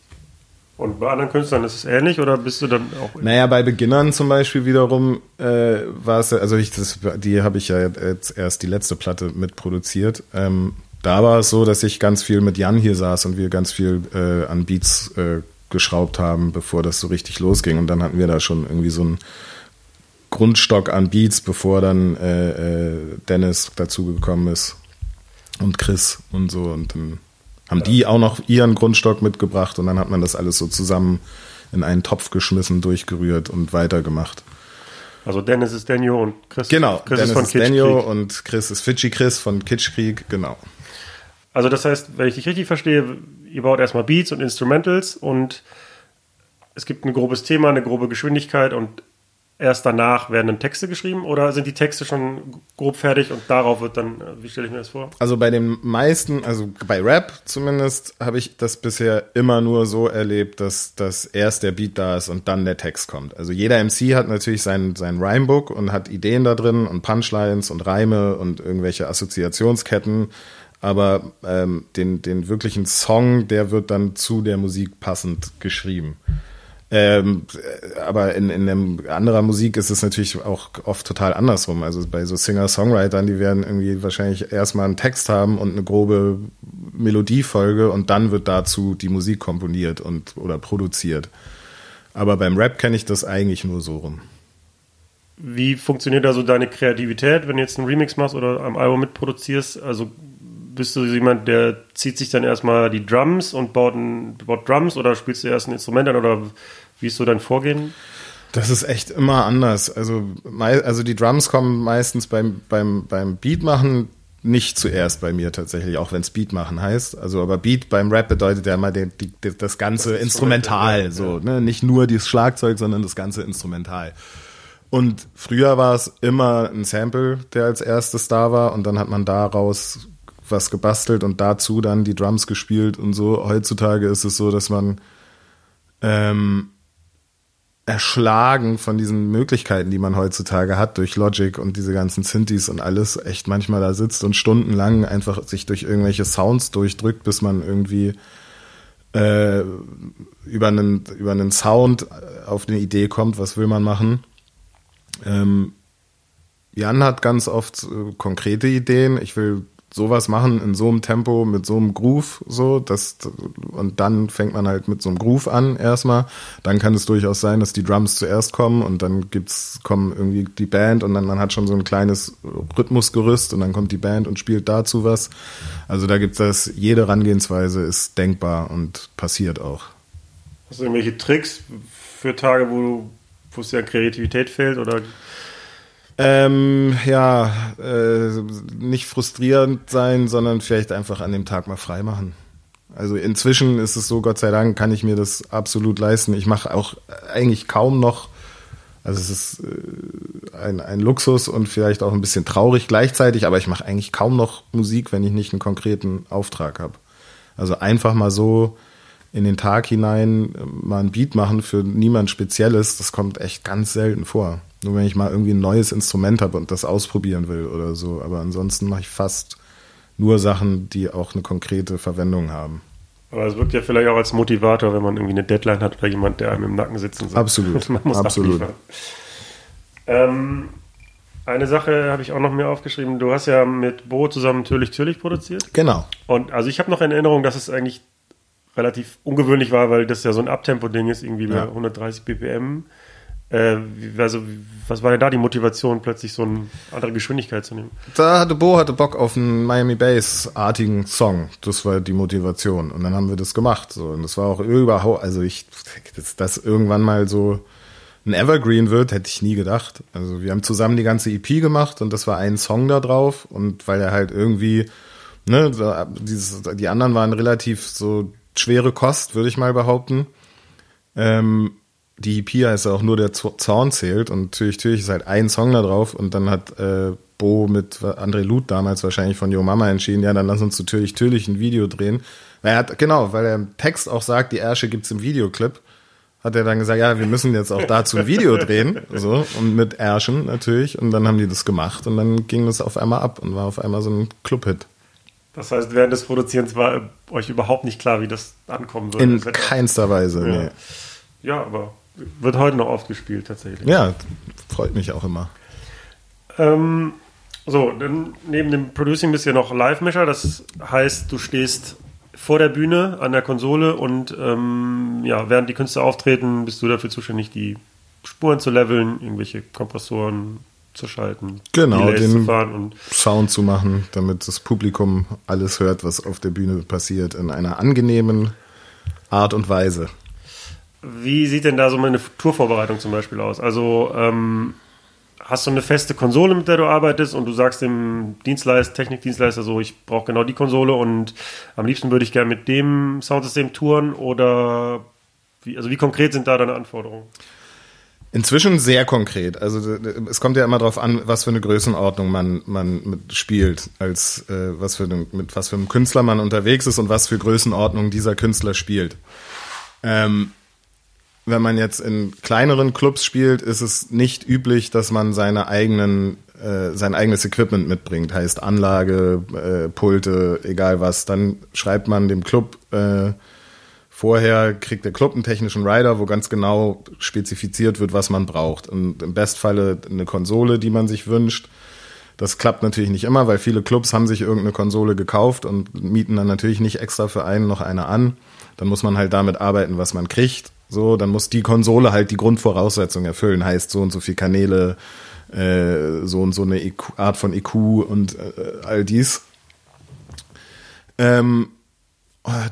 Und bei anderen Künstlern ist es ähnlich oder bist du dann auch? Naja, bei Beginnern zum Beispiel wiederum äh, war es, also ich, das, die habe ich ja jetzt erst die letzte Platte mitproduziert. Ähm, da war es so, dass ich ganz viel mit Jan hier saß und wir ganz viel äh, an Beats äh, geschraubt haben, bevor das so richtig losging. Und dann hatten wir da schon irgendwie so einen Grundstock an Beats, bevor dann äh, äh, Dennis dazugekommen ist und Chris und so. Und dann haben ja. die auch noch ihren Grundstock mitgebracht und dann hat man das alles so zusammen in einen Topf geschmissen, durchgerührt und weitergemacht. Also Dennis ist Daniel und Chris, genau, Chris Dennis ist von ist Daniel und Chris ist Fidschi Chris von Kitschkrieg, genau. Also das heißt, wenn ich dich richtig verstehe, ihr baut erstmal Beats und Instrumentals und es gibt ein grobes Thema, eine grobe Geschwindigkeit und erst danach werden dann Texte geschrieben oder sind die Texte schon grob fertig und darauf wird dann, wie stelle ich mir das vor? Also bei den meisten, also bei Rap zumindest, habe ich das bisher immer nur so erlebt, dass, dass erst der Beat da ist und dann der Text kommt. Also jeder MC hat natürlich sein, sein Rhymebook und hat Ideen da drin und Punchlines und Reime und irgendwelche Assoziationsketten aber ähm, den, den wirklichen Song, der wird dann zu der Musik passend geschrieben. Ähm, aber in, in anderer Musik ist es natürlich auch oft total andersrum. Also bei so Singer-Songwritern, die werden irgendwie wahrscheinlich erstmal einen Text haben und eine grobe Melodiefolge und dann wird dazu die Musik komponiert und oder produziert. Aber beim Rap kenne ich das eigentlich nur so rum. Wie funktioniert also deine Kreativität, wenn du jetzt einen Remix machst oder am Album mitproduzierst? Also bist du jemand, der zieht sich dann erstmal die Drums und baut, ein, baut Drums oder spielst du erst ein Instrument an oder wie ist so dein Vorgehen? Das ist echt immer anders. Also, also die Drums kommen meistens beim, beim, beim Beat machen nicht zuerst bei mir tatsächlich, auch wenn es Beat machen heißt. Also, aber Beat beim Rap bedeutet ja immer die, die, das ganze das Instrumental, so, ne? Nicht nur das Schlagzeug, sondern das ganze Instrumental. Und früher war es immer ein Sample, der als erstes da war, und dann hat man daraus was gebastelt und dazu dann die Drums gespielt und so. Heutzutage ist es so, dass man ähm, erschlagen von diesen Möglichkeiten, die man heutzutage hat durch Logic und diese ganzen Synthes und alles, echt manchmal da sitzt und stundenlang einfach sich durch irgendwelche Sounds durchdrückt, bis man irgendwie äh, über einen über einen Sound auf eine Idee kommt, was will man machen. Ähm, Jan hat ganz oft äh, konkrete Ideen. Ich will sowas machen in so einem Tempo, mit so einem Groove, so, das, und dann fängt man halt mit so einem Groove an erstmal. Dann kann es durchaus sein, dass die Drums zuerst kommen und dann gibt's, kommen irgendwie die Band und dann man hat schon so ein kleines Rhythmusgerüst und dann kommt die Band und spielt dazu was. Also da gibt's das, jede Herangehensweise ist denkbar und passiert auch. Hast du irgendwelche Tricks für Tage, wo wo es ja Kreativität fehlt oder ähm, ja, äh, nicht frustrierend sein, sondern vielleicht einfach an dem Tag mal frei machen. Also inzwischen ist es so, Gott sei Dank, kann ich mir das absolut leisten. Ich mache auch eigentlich kaum noch, also es ist äh, ein, ein Luxus und vielleicht auch ein bisschen traurig gleichzeitig, aber ich mache eigentlich kaum noch Musik, wenn ich nicht einen konkreten Auftrag habe. Also einfach mal so in den Tag hinein äh, mal ein Beat machen für niemand Spezielles, das kommt echt ganz selten vor. Nur wenn ich mal irgendwie ein neues Instrument habe und das ausprobieren will oder so. Aber ansonsten mache ich fast nur Sachen, die auch eine konkrete Verwendung haben. Aber es wirkt ja vielleicht auch als Motivator, wenn man irgendwie eine Deadline hat oder jemand, der einem im Nacken sitzt und sagt, Absolut. man muss Absolut. Ähm, eine Sache habe ich auch noch mir aufgeschrieben. Du hast ja mit Bo zusammen Türlich Türlich produziert. Genau. Und also ich habe noch in Erinnerung, dass es eigentlich relativ ungewöhnlich war, weil das ja so ein Abtempo-Ding ist, irgendwie ja. bei 130 BPM. Äh, also, was war denn da die Motivation, plötzlich so eine andere Geschwindigkeit zu nehmen? Da hatte Bo hatte Bock auf einen Miami Bass-artigen Song. Das war die Motivation. Und dann haben wir das gemacht. So. Und das war auch überhaupt, also ich, dass das irgendwann mal so ein Evergreen wird, hätte ich nie gedacht. Also wir haben zusammen die ganze EP gemacht und das war ein Song da drauf. Und weil er halt irgendwie, ne, dieses, die anderen waren relativ so schwere Kost, würde ich mal behaupten. Ähm, die EP heißt auch nur der Zorn zählt und natürlich, natürlich ist halt ein Song da drauf und dann hat äh, Bo mit André Luth damals wahrscheinlich von Yo Mama entschieden, ja, dann lass uns natürlich, natürlich ein Video drehen. Weil er hat, genau, weil er im Text auch sagt, die Ärsche gibt's im Videoclip. hat er dann gesagt, ja, wir müssen jetzt auch dazu ein Video drehen, so, und mit Erschen natürlich. Und dann haben die das gemacht und dann ging das auf einmal ab und war auf einmal so ein Clubhit. Das heißt, während des Produzierens war euch überhaupt nicht klar, wie das ankommen würde. In keinster Weise, ja. nee. Ja, aber wird heute noch oft gespielt tatsächlich. Ja, freut mich auch immer. Ähm, so, dann neben dem Producing bist du ja noch Live-Mischer. Das heißt, du stehst vor der Bühne an der Konsole und ähm, ja, während die Künstler auftreten, bist du dafür zuständig, die Spuren zu leveln, irgendwelche Kompressoren zu schalten, Genau, Delays den zu fahren und Sound zu machen, damit das Publikum alles hört, was auf der Bühne passiert, in einer angenehmen Art und Weise. Wie sieht denn da so meine Tourvorbereitung zum Beispiel aus? Also ähm, hast du eine feste Konsole, mit der du arbeitest und du sagst dem Dienstleister, Technikdienstleister so, ich brauche genau die Konsole und am liebsten würde ich gerne mit dem Soundsystem touren oder wie, also wie konkret sind da deine Anforderungen? Inzwischen sehr konkret. Also es kommt ja immer darauf an, was für eine Größenordnung man, man mit spielt, als äh, was für eine, mit was für einem Künstler man unterwegs ist und was für Größenordnung dieser Künstler spielt. Ähm, wenn man jetzt in kleineren Clubs spielt, ist es nicht üblich, dass man seine eigenen, äh, sein eigenes Equipment mitbringt. Heißt Anlage, äh, Pulte, egal was. Dann schreibt man dem Club äh, vorher, kriegt der Club einen technischen Rider, wo ganz genau spezifiziert wird, was man braucht. Und im Bestfalle eine Konsole, die man sich wünscht. Das klappt natürlich nicht immer, weil viele Clubs haben sich irgendeine Konsole gekauft und mieten dann natürlich nicht extra für einen noch eine an. Dann muss man halt damit arbeiten, was man kriegt. So, dann muss die Konsole halt die Grundvoraussetzung erfüllen. Heißt so und so viel Kanäle, äh, so und so eine EQ, Art von EQ und äh, all dies. Ähm,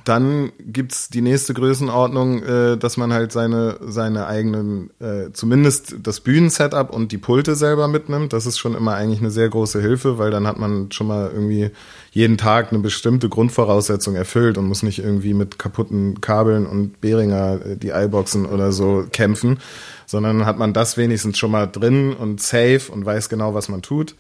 dann gibt's die nächste Größenordnung, äh, dass man halt seine, seine eigenen, äh, zumindest das Bühnensetup und die Pulte selber mitnimmt. Das ist schon immer eigentlich eine sehr große Hilfe, weil dann hat man schon mal irgendwie jeden Tag eine bestimmte Grundvoraussetzung erfüllt und muss nicht irgendwie mit kaputten Kabeln und Behringer äh, die iBoxen oder so kämpfen, sondern hat man das wenigstens schon mal drin und safe und weiß genau, was man tut.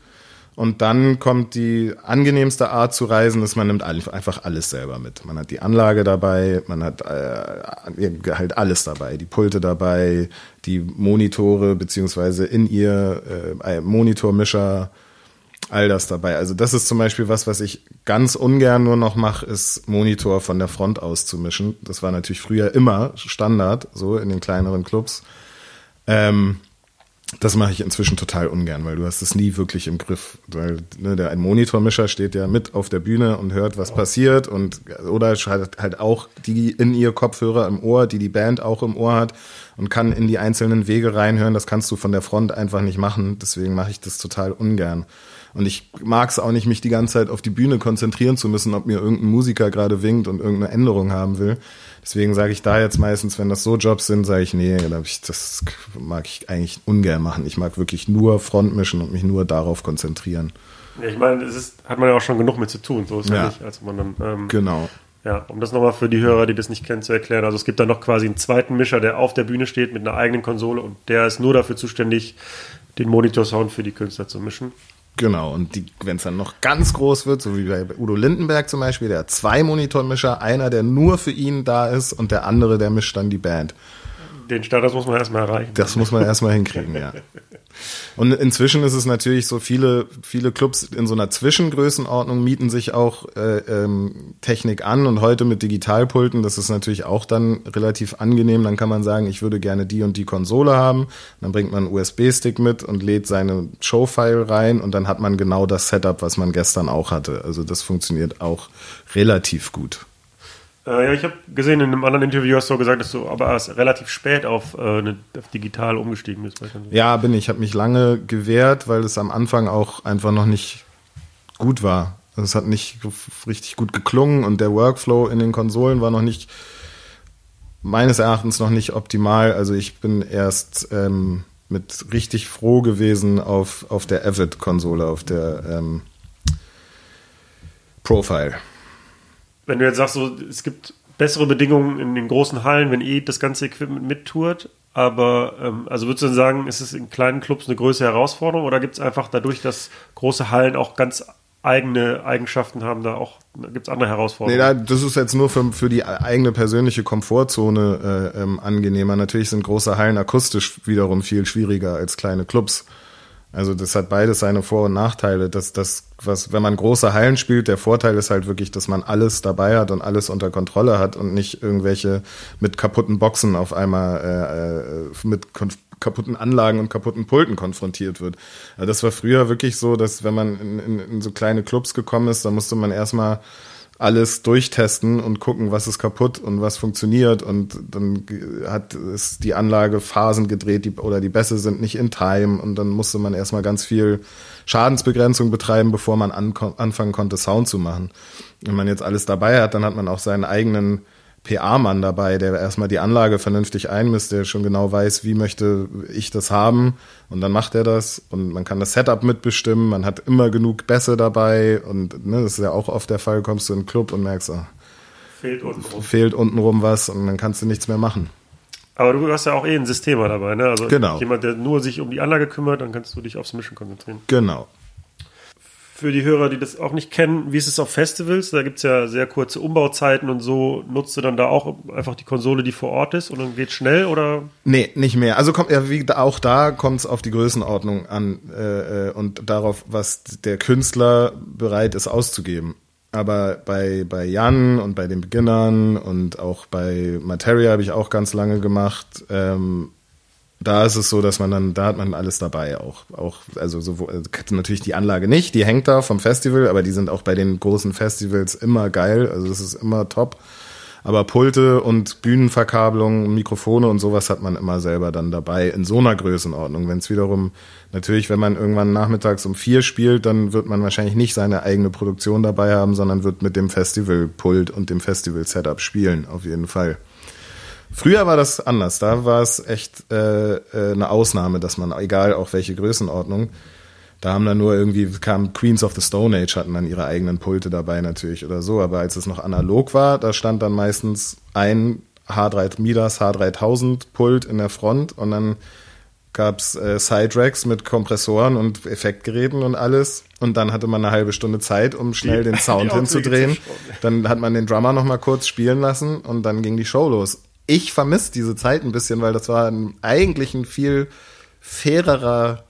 Und dann kommt die angenehmste Art zu reisen, ist man nimmt einfach alles selber mit. Man hat die Anlage dabei, man hat äh, halt alles dabei, die Pulte dabei, die Monitore beziehungsweise in ihr äh, Monitormischer, all das dabei. Also das ist zum Beispiel was, was ich ganz ungern nur noch mache, ist Monitor von der Front aus zu mischen. Das war natürlich früher immer Standard, so in den kleineren Clubs. Ähm, das mache ich inzwischen total ungern, weil du hast es nie wirklich im Griff. Weil ne, der ein Monitormischer steht ja mit auf der Bühne und hört, was passiert und oder schaltet halt auch die in ihr Kopfhörer im Ohr, die die Band auch im Ohr hat und kann in die einzelnen Wege reinhören. Das kannst du von der Front einfach nicht machen. Deswegen mache ich das total ungern. Und ich mag es auch nicht, mich die ganze Zeit auf die Bühne konzentrieren zu müssen, ob mir irgendein Musiker gerade winkt und irgendeine Änderung haben will. Deswegen sage ich da jetzt meistens, wenn das so Jobs sind, sage ich, nee, das mag ich eigentlich ungern machen. Ich mag wirklich nur Front mischen und mich nur darauf konzentrieren. Ja, ich meine, es ist, hat man ja auch schon genug mit zu tun, so ist ja, Ja. nicht, als man dann, ähm, Genau. ja, um das nochmal für die Hörer, die das nicht kennen, zu erklären. Also es gibt da noch quasi einen zweiten Mischer, der auf der Bühne steht mit einer eigenen Konsole und der ist nur dafür zuständig, den Monitorsound für die Künstler zu mischen. Genau, und wenn es dann noch ganz groß wird, so wie bei Udo Lindenberg zum Beispiel, der hat zwei Monitormischer, einer, der nur für ihn da ist und der andere, der mischt dann die Band. Den Status muss man erstmal erreichen. Das muss man erstmal hinkriegen, ja. Und inzwischen ist es natürlich so, viele, viele Clubs in so einer Zwischengrößenordnung mieten sich auch äh, ähm, Technik an und heute mit Digitalpulten, das ist natürlich auch dann relativ angenehm. Dann kann man sagen, ich würde gerne die und die Konsole haben. Dann bringt man einen USB-Stick mit und lädt seine Showfile rein und dann hat man genau das Setup, was man gestern auch hatte. Also das funktioniert auch relativ gut. Äh, ja, ich habe gesehen, in einem anderen Interview hast du gesagt, dass du aber erst relativ spät auf, äh, eine, auf digital umgestiegen bist. Ja, bin ich. Ich habe mich lange gewehrt, weil es am Anfang auch einfach noch nicht gut war. Also Es hat nicht richtig gut geklungen und der Workflow in den Konsolen war noch nicht, meines Erachtens noch nicht optimal. Also ich bin erst ähm, mit richtig froh gewesen auf, auf der Avid-Konsole, auf der ähm, Profile. Wenn du jetzt sagst, so, es gibt bessere Bedingungen in den großen Hallen, wenn eh das ganze Equipment mittourt, aber ähm, also würdest du dann sagen, ist es in kleinen Clubs eine größere Herausforderung oder gibt es einfach dadurch, dass große Hallen auch ganz eigene Eigenschaften haben, da auch gibt es andere Nee, Herausforderungen. da, das ist jetzt nur für, für die eigene persönliche Komfortzone äh, ähm, angenehmer. Natürlich sind große Hallen akustisch wiederum viel schwieriger als kleine Clubs. Also das hat beides seine Vor- und Nachteile. Das, das, was, wenn man große Hallen spielt, der Vorteil ist halt wirklich, dass man alles dabei hat und alles unter Kontrolle hat und nicht irgendwelche mit kaputten Boxen auf einmal äh, äh, mit kaputten Anlagen und kaputten Pulten konfrontiert wird. Also das war früher wirklich so, dass wenn man in, in, in so kleine Clubs gekommen ist, dann musste man erstmal alles durchtesten und gucken, was ist kaputt und was funktioniert. Und dann hat es die Anlage Phasen gedreht die, oder die Bässe sind nicht in Time. Und dann musste man erstmal ganz viel Schadensbegrenzung betreiben, bevor man anfangen konnte, Sound zu machen. Wenn man jetzt alles dabei hat, dann hat man auch seinen eigenen PA-Mann dabei, der erstmal die Anlage vernünftig einmisst, der schon genau weiß, wie möchte ich das haben. Und dann macht er das und man kann das Setup mitbestimmen. Man hat immer genug Bässe dabei und ne, das ist ja auch oft der Fall, kommst du in den Club und merkst, ah, Fehlt unten rum. fehlt untenrum was und dann kannst du nichts mehr machen. Aber du hast ja auch eh ein Systemer dabei, ne? Also Genau. jemand, der nur sich um die Anlage kümmert, dann kannst du dich aufs Mischen konzentrieren. Genau. Für die Hörer, die das auch nicht kennen, wie ist es auf Festivals? Da gibt es ja sehr kurze Umbauzeiten und so. Nutzt du dann da auch einfach die Konsole, die vor Ort ist und dann geht schnell oder? Nee, nicht mehr. Also kommt ja wie auch da kommt es auf die Größenordnung an äh, äh, und darauf, was der Künstler bereit ist auszugeben. Aber bei, bei Jan und bei den Beginnern und auch bei Materia habe ich auch ganz lange gemacht. Ähm, da ist es so, dass man dann, da hat man alles dabei auch. auch also sowohl, also natürlich die Anlage nicht, die hängt da vom Festival, aber die sind auch bei den großen Festivals immer geil. Also das ist immer top. Aber Pulte und Bühnenverkabelung, Mikrofone und sowas hat man immer selber dann dabei in so einer Größenordnung. Wenn es wiederum, natürlich, wenn man irgendwann nachmittags um vier spielt, dann wird man wahrscheinlich nicht seine eigene Produktion dabei haben, sondern wird mit dem Festivalpult und dem Festival-Setup spielen, auf jeden Fall. Früher war das anders. Da war es echt äh, äh, eine Ausnahme, dass man, egal auch welche Größenordnung, da haben dann nur irgendwie, kam Queens of the Stone Age, hatten dann ihre eigenen Pulte dabei natürlich oder so. Aber als es noch analog war, da stand dann meistens ein H3 Midas H3000 Pult in der Front und dann gab's äh, Side-Racks mit Kompressoren und Effektgeräten und alles. Und dann hatte man eine halbe Stunde Zeit, um schnell den Sound die hinzudrehen. Dann hat man den Drummer noch mal kurz spielen lassen und dann ging die Show los. Ich vermisse diese Zeit ein bisschen, weil das war ein, eigentlich ein viel fairerer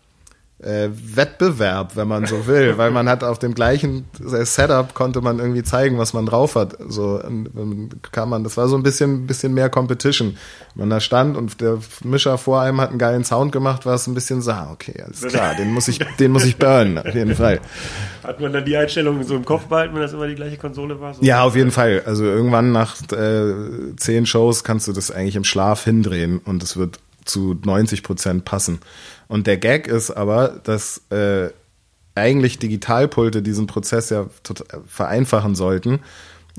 äh, Wettbewerb, wenn man so will, weil man hat auf dem gleichen Setup konnte man irgendwie zeigen, was man drauf hat. So kam man, das war so ein bisschen, bisschen mehr Competition. Wenn man da stand und der Mischer vor einem hat einen geilen Sound gemacht, war es ein bisschen so, ah, okay, alles klar, den muss ich, den muss ich burnen, auf jeden Fall. Hat man dann die Einstellungen so im Kopf behalten, wenn das immer die gleiche Konsole war? So? Ja, auf jeden Fall. Also irgendwann nach äh, zehn Shows kannst du das eigentlich im Schlaf hindrehen und es wird zu 90 Prozent passen. Und der Gag ist aber, dass äh, eigentlich Digitalpulte diesen Prozess ja vereinfachen sollten.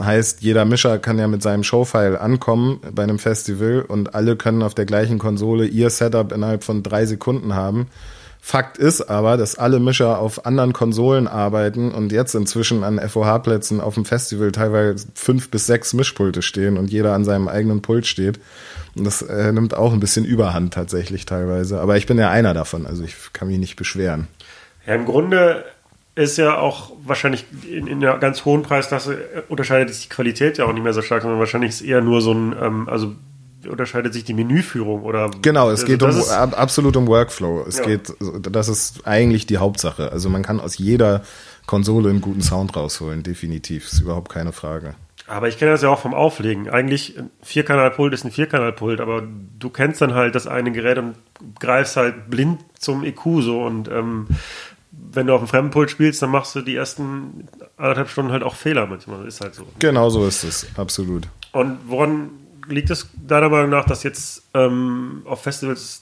Heißt, jeder Mischer kann ja mit seinem Showfile ankommen bei einem Festival und alle können auf der gleichen Konsole ihr Setup innerhalb von drei Sekunden haben. Fakt ist aber, dass alle Mischer auf anderen Konsolen arbeiten und jetzt inzwischen an FOH-Plätzen auf dem Festival teilweise fünf bis sechs Mischpulte stehen und jeder an seinem eigenen Pult steht. Und das äh, nimmt auch ein bisschen Überhand tatsächlich teilweise. Aber ich bin ja einer davon, also ich kann mich nicht beschweren. Ja, im Grunde ist ja auch wahrscheinlich in, in einer ganz hohen Preisklasse äh, unterscheidet sich die Qualität ja auch nicht mehr so stark, sondern wahrscheinlich ist eher nur so ein, ähm, also unterscheidet sich die Menüführung oder Genau, es also geht um, ist- ab, absolut um Workflow. Es Ja. geht, das ist eigentlich die Hauptsache. Also man kann aus jeder Konsole einen guten Sound rausholen, definitiv. Ist überhaupt keine Frage. Aber ich kenne das ja auch vom Auflegen. Eigentlich ein Vierkanalpult ist ein Vierkanalpult, aber du kennst dann halt das eine Gerät und greifst halt blind zum EQ so und ähm, wenn du auf dem Fremdenpult spielst, dann machst du die ersten anderthalb Stunden halt auch Fehler manchmal. Ist halt so. Genau so ist es, absolut. Und woran liegt es deiner Meinung nach, dass jetzt ähm, auf Festivals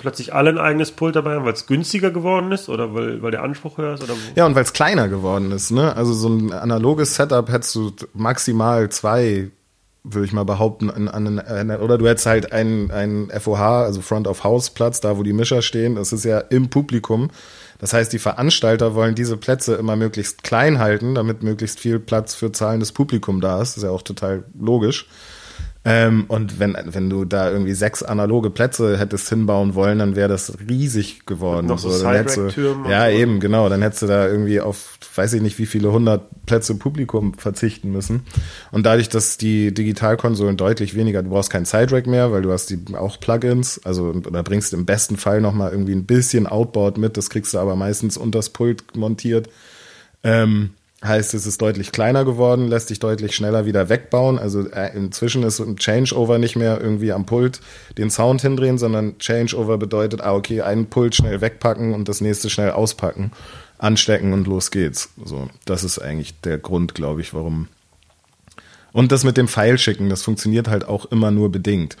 plötzlich alle ein eigenes Pult dabei haben, weil es günstiger geworden ist oder weil, weil der Anspruch höher ist? Oder? Ja, und weil es kleiner geworden ist, ne? Also so ein analoges Setup hättest du maximal zwei, würde ich mal behaupten, an, an, an, oder du hättest halt einen, einen FOH, also Front of House Platz, da wo die Mischer stehen. Das ist ja im Publikum. Das heißt, die Veranstalter wollen diese Plätze immer möglichst klein halten, damit möglichst viel Platz für zahlendes Publikum da ist. Das ist ja auch total logisch. Ähm, und wenn, wenn du da irgendwie sechs analoge Plätze hättest hinbauen wollen, dann wäre das riesig geworden. Noch so dann hättest du- Ja, so. eben, genau. Dann hättest du da irgendwie auf, weiß ich nicht, wie viele hundert Plätze Publikum verzichten müssen. Und dadurch, dass die Digitalkonsolen deutlich weniger, du brauchst keinen Side-Rack mehr, weil du hast die auch Plugins, also oder bringst im besten Fall nochmal irgendwie ein bisschen Outboard mit, das kriegst du aber meistens unters Pult montiert. Ähm, heißt, es ist deutlich kleiner geworden, lässt sich deutlich schneller wieder wegbauen. Also äh, inzwischen ist ein Changeover nicht mehr irgendwie am Pult den Sound hindrehen, sondern Changeover bedeutet, ah, okay, einen Pult schnell wegpacken und das nächste schnell auspacken, anstecken und los geht's. So, das ist eigentlich der Grund, glaube ich, warum. Und das mit dem Pfeil schicken, das funktioniert halt auch immer nur bedingt.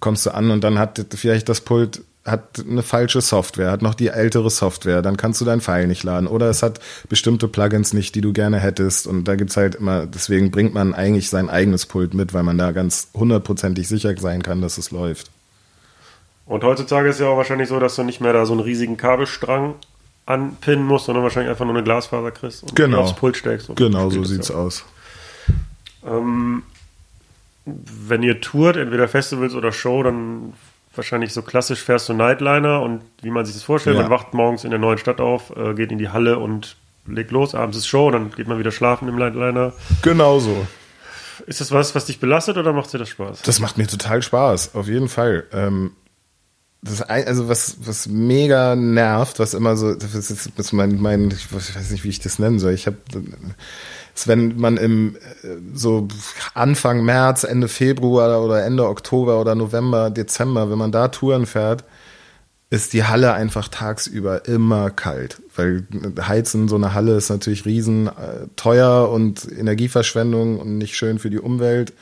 Kommst du an und dann hat vielleicht das Pult hat eine falsche Software, hat noch die ältere Software, dann kannst du deinen Pfeil nicht laden. Oder es hat bestimmte Plugins nicht, die du gerne hättest. Und da gibt's halt immer, deswegen bringt man eigentlich sein eigenes Pult mit, weil man da ganz hundertprozentig sicher sein kann, dass es läuft. Und heutzutage ist ja auch wahrscheinlich so, dass du nicht mehr da so einen riesigen Kabelstrang anpinnen musst, sondern wahrscheinlich einfach nur eine Glasfaser kriegst und Genau. aufs Pult steckst. Genau so es sieht's ja. aus. Ähm, wenn ihr tourt, entweder Festivals oder Show, dann wahrscheinlich so klassisch fährst du Nightliner und wie man sich das vorstellt, Ja. man wacht morgens in der neuen Stadt auf, äh, geht in die Halle und legt los, abends ist Show, dann geht man wieder schlafen im Nightliner. Genau so. Ist das was, was dich belastet oder macht dir das Spaß? Das macht mir total Spaß, auf jeden Fall. Ähm, das ein, also was was mega nervt, was immer so, das ist, das mein mein, ich weiß nicht, wie ich das nennen soll. Ich habe, wenn man im äh, so Anfang März, Ende Februar oder Ende Oktober oder November, Dezember, wenn man da Touren fährt, ist die Halle einfach tagsüber immer kalt, weil Heizen so eine Halle ist natürlich riesen äh, teuer und Energieverschwendung und nicht schön für die Umwelt.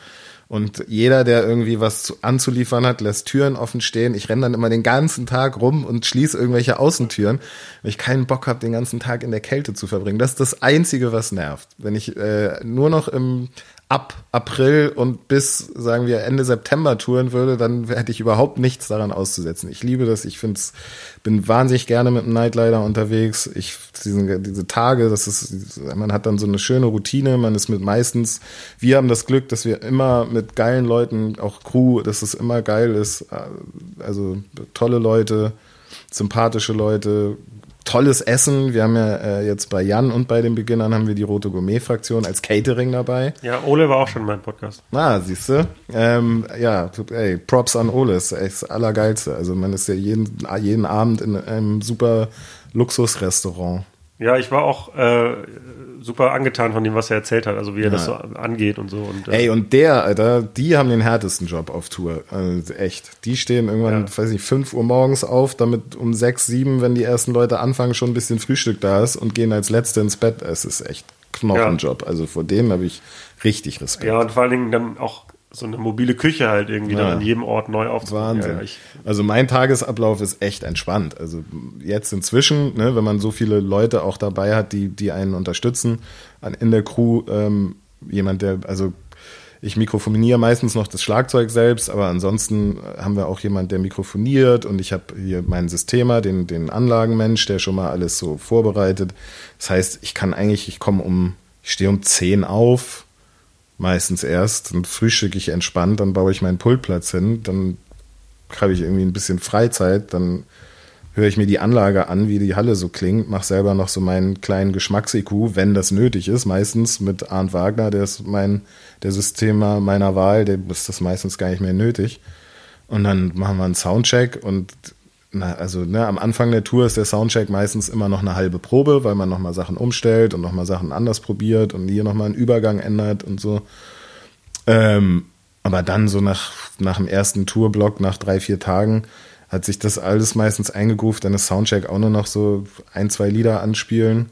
Und jeder, der irgendwie was zu, anzuliefern hat, lässt Türen offen stehen. Ich renne dann immer den ganzen Tag rum und schließe irgendwelche Außentüren, weil ich keinen Bock habe, den ganzen Tag in der Kälte zu verbringen. Das ist das Einzige, was nervt. Wenn ich äh, nur noch im ab April und bis, sagen wir, Ende September touren würde, dann hätte ich überhaupt nichts daran auszusetzen. Ich liebe das, ich find's, bin wahnsinnig gerne mit dem Nightliner unterwegs. Ich, diesen, diese Tage, das ist, man hat dann so eine schöne Routine, man ist mit meistens, wir haben das Glück, dass wir immer mit geilen Leuten, auch Crew, dass es immer geil ist, also tolle Leute, sympathische Leute, tolles Essen. Wir haben ja äh, jetzt bei Jan und bei den Beginnern haben wir die Rote Gourmet-Fraktion als Catering dabei. Ja, Ole war auch schon in meinem Podcast. Ah, siehst du? Ähm, ja, ey, Props an Ole, ist echt das Allergeilste. Also man ist ja jeden, jeden Abend in einem super Luxusrestaurant. Ja, ich war auch äh, super angetan von dem, was er erzählt hat, also wie er das so angeht und so. Und, äh, Ey, und der, Alter, die haben den härtesten Job auf Tour. Also echt. Die stehen irgendwann, Ja. weiß nicht, 5 Uhr morgens auf, damit um 6, 7, wenn die ersten Leute anfangen, schon ein bisschen Frühstück da ist und gehen als Letzte ins Bett. Es ist echt Knochenjob. Also vor denen habe ich richtig Respekt. ja, und vor allen Dingen dann auch so eine mobile Küche halt irgendwie Ja. dann an jedem Ort neu aufzubauen. Wahnsinn. Ja, also mein Tagesablauf ist echt entspannt. Also jetzt inzwischen, ne, wenn man so viele Leute auch dabei hat, die, die einen unterstützen, an, in der Crew, ähm, jemand, der, also ich mikrofoniere meistens noch das Schlagzeug selbst, aber ansonsten haben wir auch jemand, der mikrofoniert und ich habe hier meinen Systemer, den, den Anlagenmensch, der schon mal alles so vorbereitet. Das heißt, ich kann eigentlich, ich komme um, ich stehe um 10 auf, meistens erst, dann frühstücke ich entspannt, dann baue ich meinen Pultplatz hin, dann habe ich irgendwie ein bisschen Freizeit, dann höre ich mir die Anlage an, wie die Halle so klingt, mache selber noch so meinen kleinen Geschmacks-IQ, wenn das nötig ist, meistens mit Arndt Wagner, der ist mein, der Systemer meiner Wahl, der ist das meistens gar nicht mehr nötig. Und dann machen wir einen Soundcheck und na, also ne, am Anfang der Tour ist der Soundcheck meistens immer noch eine halbe Probe, weil man nochmal Sachen umstellt und nochmal Sachen anders probiert und hier nochmal einen Übergang ändert und so. Ähm, aber dann so nach, nach dem ersten Tourblock, nach drei, vier Tagen, hat sich das alles meistens eingegroovt, dann ist Soundcheck auch nur noch so ein, zwei Lieder anspielen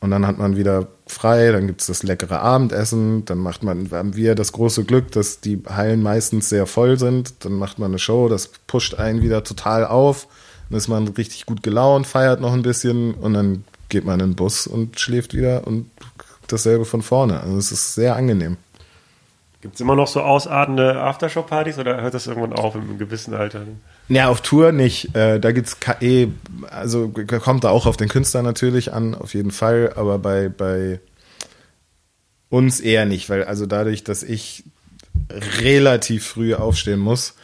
und dann hat man wieder frei, dann gibt's das leckere Abendessen, dann macht man, haben wir das große Glück, dass die Hallen meistens sehr voll sind, dann macht man eine Show, das pusht einen wieder total auf, dann ist man richtig gut gelaunt, feiert noch ein bisschen und dann geht man in den Bus und schläft wieder und dasselbe von vorne. Also es ist sehr angenehm. Gibt es immer noch so ausartende Aftershow-Partys oder hört das irgendwann auf im gewissen Alter? Ja, auf Tour nicht. Äh, da gibt's KE, also kommt da auch auf den Künstler natürlich an, auf jeden Fall, aber bei, bei uns eher nicht, weil also dadurch, dass ich relativ früh aufstehen muss,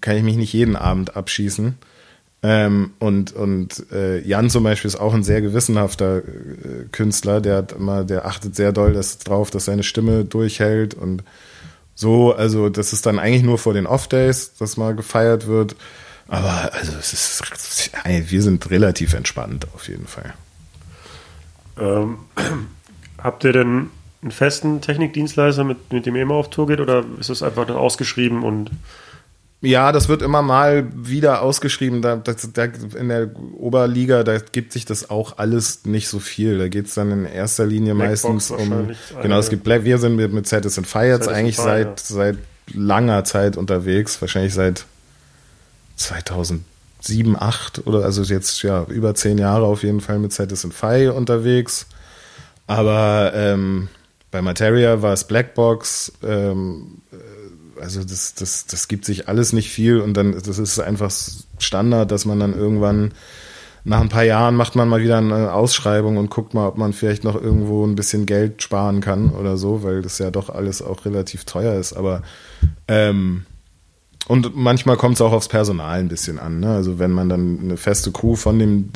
kann ich mich nicht jeden Abend abschießen. Ähm, und und äh, Jan zum Beispiel ist auch ein sehr gewissenhafter äh, Künstler, der hat immer, der achtet sehr doll dass, drauf, dass seine Stimme durchhält und so, also das ist dann eigentlich nur vor den Off-Days, dass mal gefeiert wird. Aber also es ist, wir sind relativ entspannt auf jeden Fall. Ähm, habt ihr denn einen festen Technikdienstleister, mit, mit dem ihr immer auf Tour geht, oder ist das einfach dann ausgeschrieben und ja, das wird immer mal wieder ausgeschrieben. Da, da, da, in der Oberliga, da gibt sich das auch alles nicht so viel. Da geht's dann in erster Linie Blackbox meistens um. Genau, es gibt Black, wir sind mit, mit Citizen Fire jetzt eigentlich Fire, seit, ja. seit langer Zeit unterwegs, wahrscheinlich seit 2007, 2008 oder also jetzt ja über zehn Jahre auf jeden Fall mit Citizen Fire unterwegs. Aber ähm, bei Materia war es Blackbox. Ähm, also das, das, das gibt sich alles nicht viel und dann, das ist einfach Standard, dass man dann irgendwann nach ein paar Jahren macht man mal wieder eine Ausschreibung und guckt mal, ob man vielleicht noch irgendwo ein bisschen Geld sparen kann oder so, weil das ja doch alles auch relativ teuer ist. Aber ähm, und manchmal kommt es auch aufs Personal ein bisschen an. Ne? Also wenn man dann eine feste Crew von dem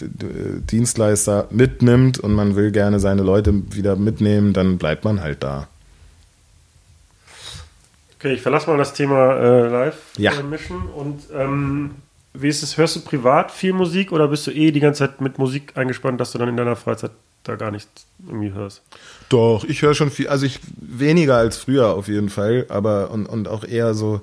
Dienstleister mitnimmt und man will gerne seine Leute wieder mitnehmen, dann bleibt man halt da. Okay, ich verlasse mal das Thema äh, Live-Mission. Ja. Und ähm, wie ist es? Hörst du privat viel Musik oder bist du eh die ganze Zeit mit Musik eingespannt, dass du dann in deiner Freizeit da gar nichts irgendwie hörst? Doch, ich höre schon viel. Also ich weniger als früher auf jeden Fall, aber und, und auch eher so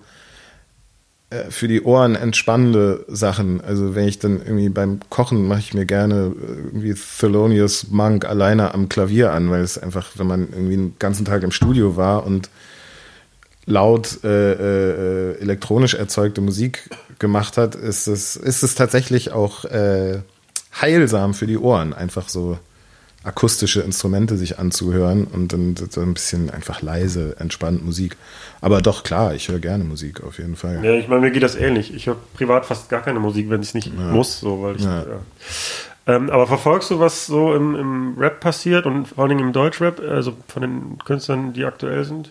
äh, für die Ohren entspannende Sachen. Also wenn ich dann irgendwie beim Kochen mache ich mir gerne äh, irgendwie Thelonious Monk alleine am Klavier an, weil es einfach, wenn man irgendwie den ganzen Tag im Studio war und laut äh, äh, elektronisch erzeugte Musik gemacht hat, ist es, ist es tatsächlich auch äh, heilsam für die Ohren, einfach so akustische Instrumente sich anzuhören und dann so ein bisschen einfach leise, entspannt Musik. Aber doch, klar, ich höre gerne Musik auf jeden Fall. Ja, ich meine, mir geht das ähnlich. Ich höre privat fast gar keine Musik, wenn ich es nicht ja. muss, so, weil ich. Ja. Ja. Ähm, aber verfolgst du, was so im, im Rap passiert und vor allem im Deutschrap, also von den Künstlern, die aktuell sind?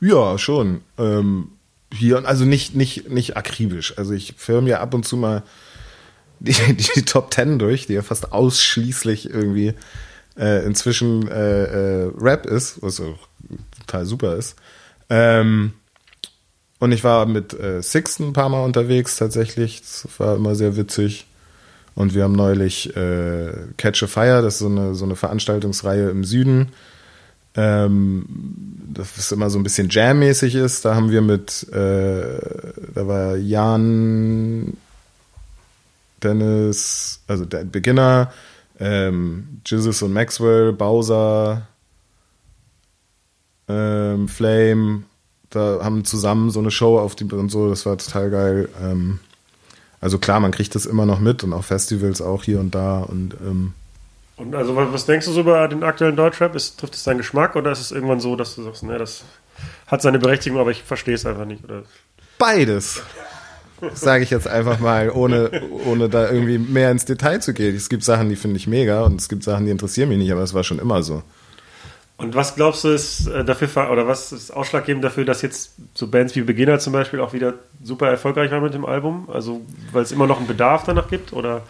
Ja, schon. Ähm, hier, also nicht, nicht, nicht akribisch. Also ich filme ja ab und zu mal die, die Top Ten durch, die ja fast ausschließlich irgendwie äh, inzwischen äh, äh, Rap ist, was auch total super ist. Ähm, und ich war mit äh, Sixten ein paar Mal unterwegs tatsächlich. Das war immer sehr witzig. Und wir haben neulich äh, Catch a Fire, das ist so eine, so eine Veranstaltungsreihe im Süden ähm, das immer so ein bisschen Jam-mäßig ist. Da haben wir mit, äh, da war Jan, Dennis, also der Beginner, ähm, Jesus und Maxwell, Bowser, ähm, Flame, da haben zusammen so eine Show auf die und so, das war total geil. Ähm, also klar, man kriegt das immer noch mit und auch Festivals auch hier und da und ähm, und also, was, denkst du so über den aktuellen Deutschrap? Ist, trifft es deinen Geschmack oder ist es irgendwann so, dass du sagst, ne, das hat seine Berechtigung, aber ich verstehe es einfach nicht? Oder? Beides. Sage ich jetzt einfach mal, ohne, ohne da irgendwie mehr ins Detail zu gehen. Es gibt Sachen, die finde ich mega und es gibt Sachen, die interessieren mich nicht, aber es war schon immer so. Und was glaubst du ist äh, dafür oder was ist ausschlaggebend dafür, dass jetzt so Bands wie Beginner zum Beispiel auch wieder super erfolgreich waren mit dem Album? Also weil es immer noch einen Bedarf danach gibt oder?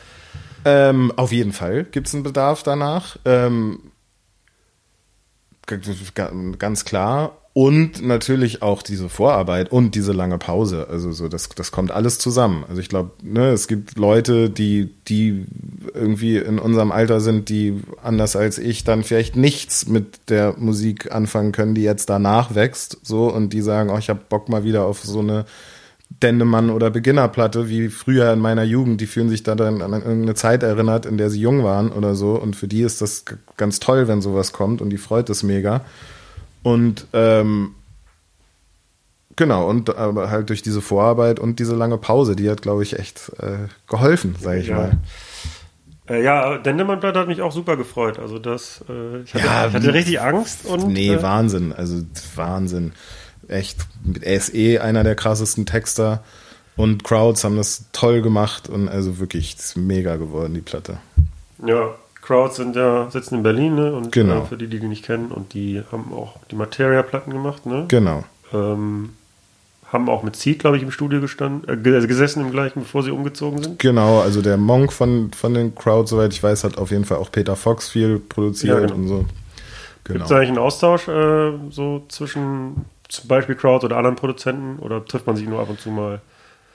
Ähm, auf jeden Fall gibt es einen Bedarf danach. Ähm, ganz klar. Und natürlich auch diese Vorarbeit und diese lange Pause. Also so, das, das kommt alles zusammen. Also ich glaube, ne, es gibt Leute, die, die irgendwie in unserem Alter sind, die anders als ich dann vielleicht nichts mit der Musik anfangen können, die jetzt danach wächst. So, und die sagen, oh, ich habe Bock mal wieder auf so eine Dendemann oder Beginnerplatte wie früher in meiner Jugend. Die fühlen sich da dann an irgendeine Zeit erinnert, in der sie jung waren oder so. Und für die ist das ganz toll, wenn sowas kommt und die freut es mega. Und ähm, genau, und aber halt durch diese Vorarbeit und diese lange Pause, die hat, glaube ich, echt äh, geholfen, sage ich ja. mal. Äh, ja, Dendemann-Platte hat mich auch super gefreut. Also das, äh, ich, hatte, ja, ich hatte richtig Angst und. Nee, äh, Wahnsinn, also Wahnsinn echt, er ist eh einer der krassesten Texter und Crowds haben das toll gemacht und also wirklich mega geworden, die Platte. Ja, Crowds sind ja, sitzen in Berlin, ne? Und genau. Äh, für die, die die nicht kennen, und die haben auch die Materia-Platten gemacht, ne? Genau. Ähm, haben auch mit Seed, glaube ich, im Studio gestanden, äh, gesessen im gleichen, bevor sie umgezogen sind. Genau, also der Monk von, von den Crowd, soweit ich weiß, hat auf jeden Fall auch Peter Fox viel produziert ja, genau. und so. Genau. Gibt es eigentlich einen Austausch äh, so zwischen zum Beispiel Crowd oder anderen Produzenten oder trifft man sich nur ab und zu mal?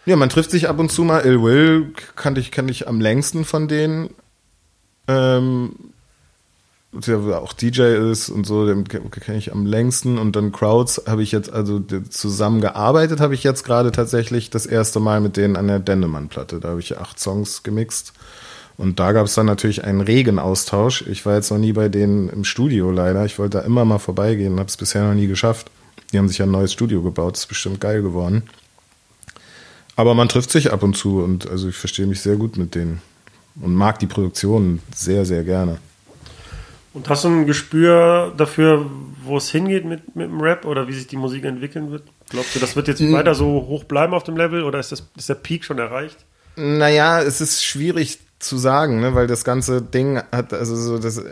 Ja, man trifft sich ab und zu mal. Ill Will kannte ich, kannte ich am längsten von denen. Ähm, der auch DJ ist und so, den kenne ich am längsten. Und dann Crowds habe ich jetzt, also zusammen gearbeitet habe ich jetzt gerade tatsächlich das erste Mal mit denen an der Dendemann-Platte. Da habe ich acht Songs gemixt. Und da gab es dann natürlich einen regen Austausch. Ich war jetzt noch nie bei denen im Studio leider. Ich wollte da immer mal vorbeigehen, habe es bisher noch nie geschafft. Die haben sich ein neues Studio gebaut, ist bestimmt geil geworden. Aber man trifft sich ab und zu und also ich verstehe mich sehr gut mit denen und mag die Produktion sehr, sehr gerne. Und hast du ein Gespür dafür, wo es hingeht mit, mit dem Rap oder wie sich die Musik entwickeln wird? Glaubst du, das wird jetzt hm. weiter so hoch bleiben auf dem Level oder ist, das, ist der Peak schon erreicht? Naja, es ist schwierig zu sagen, ne, weil das ganze Ding hat, also so das, äh,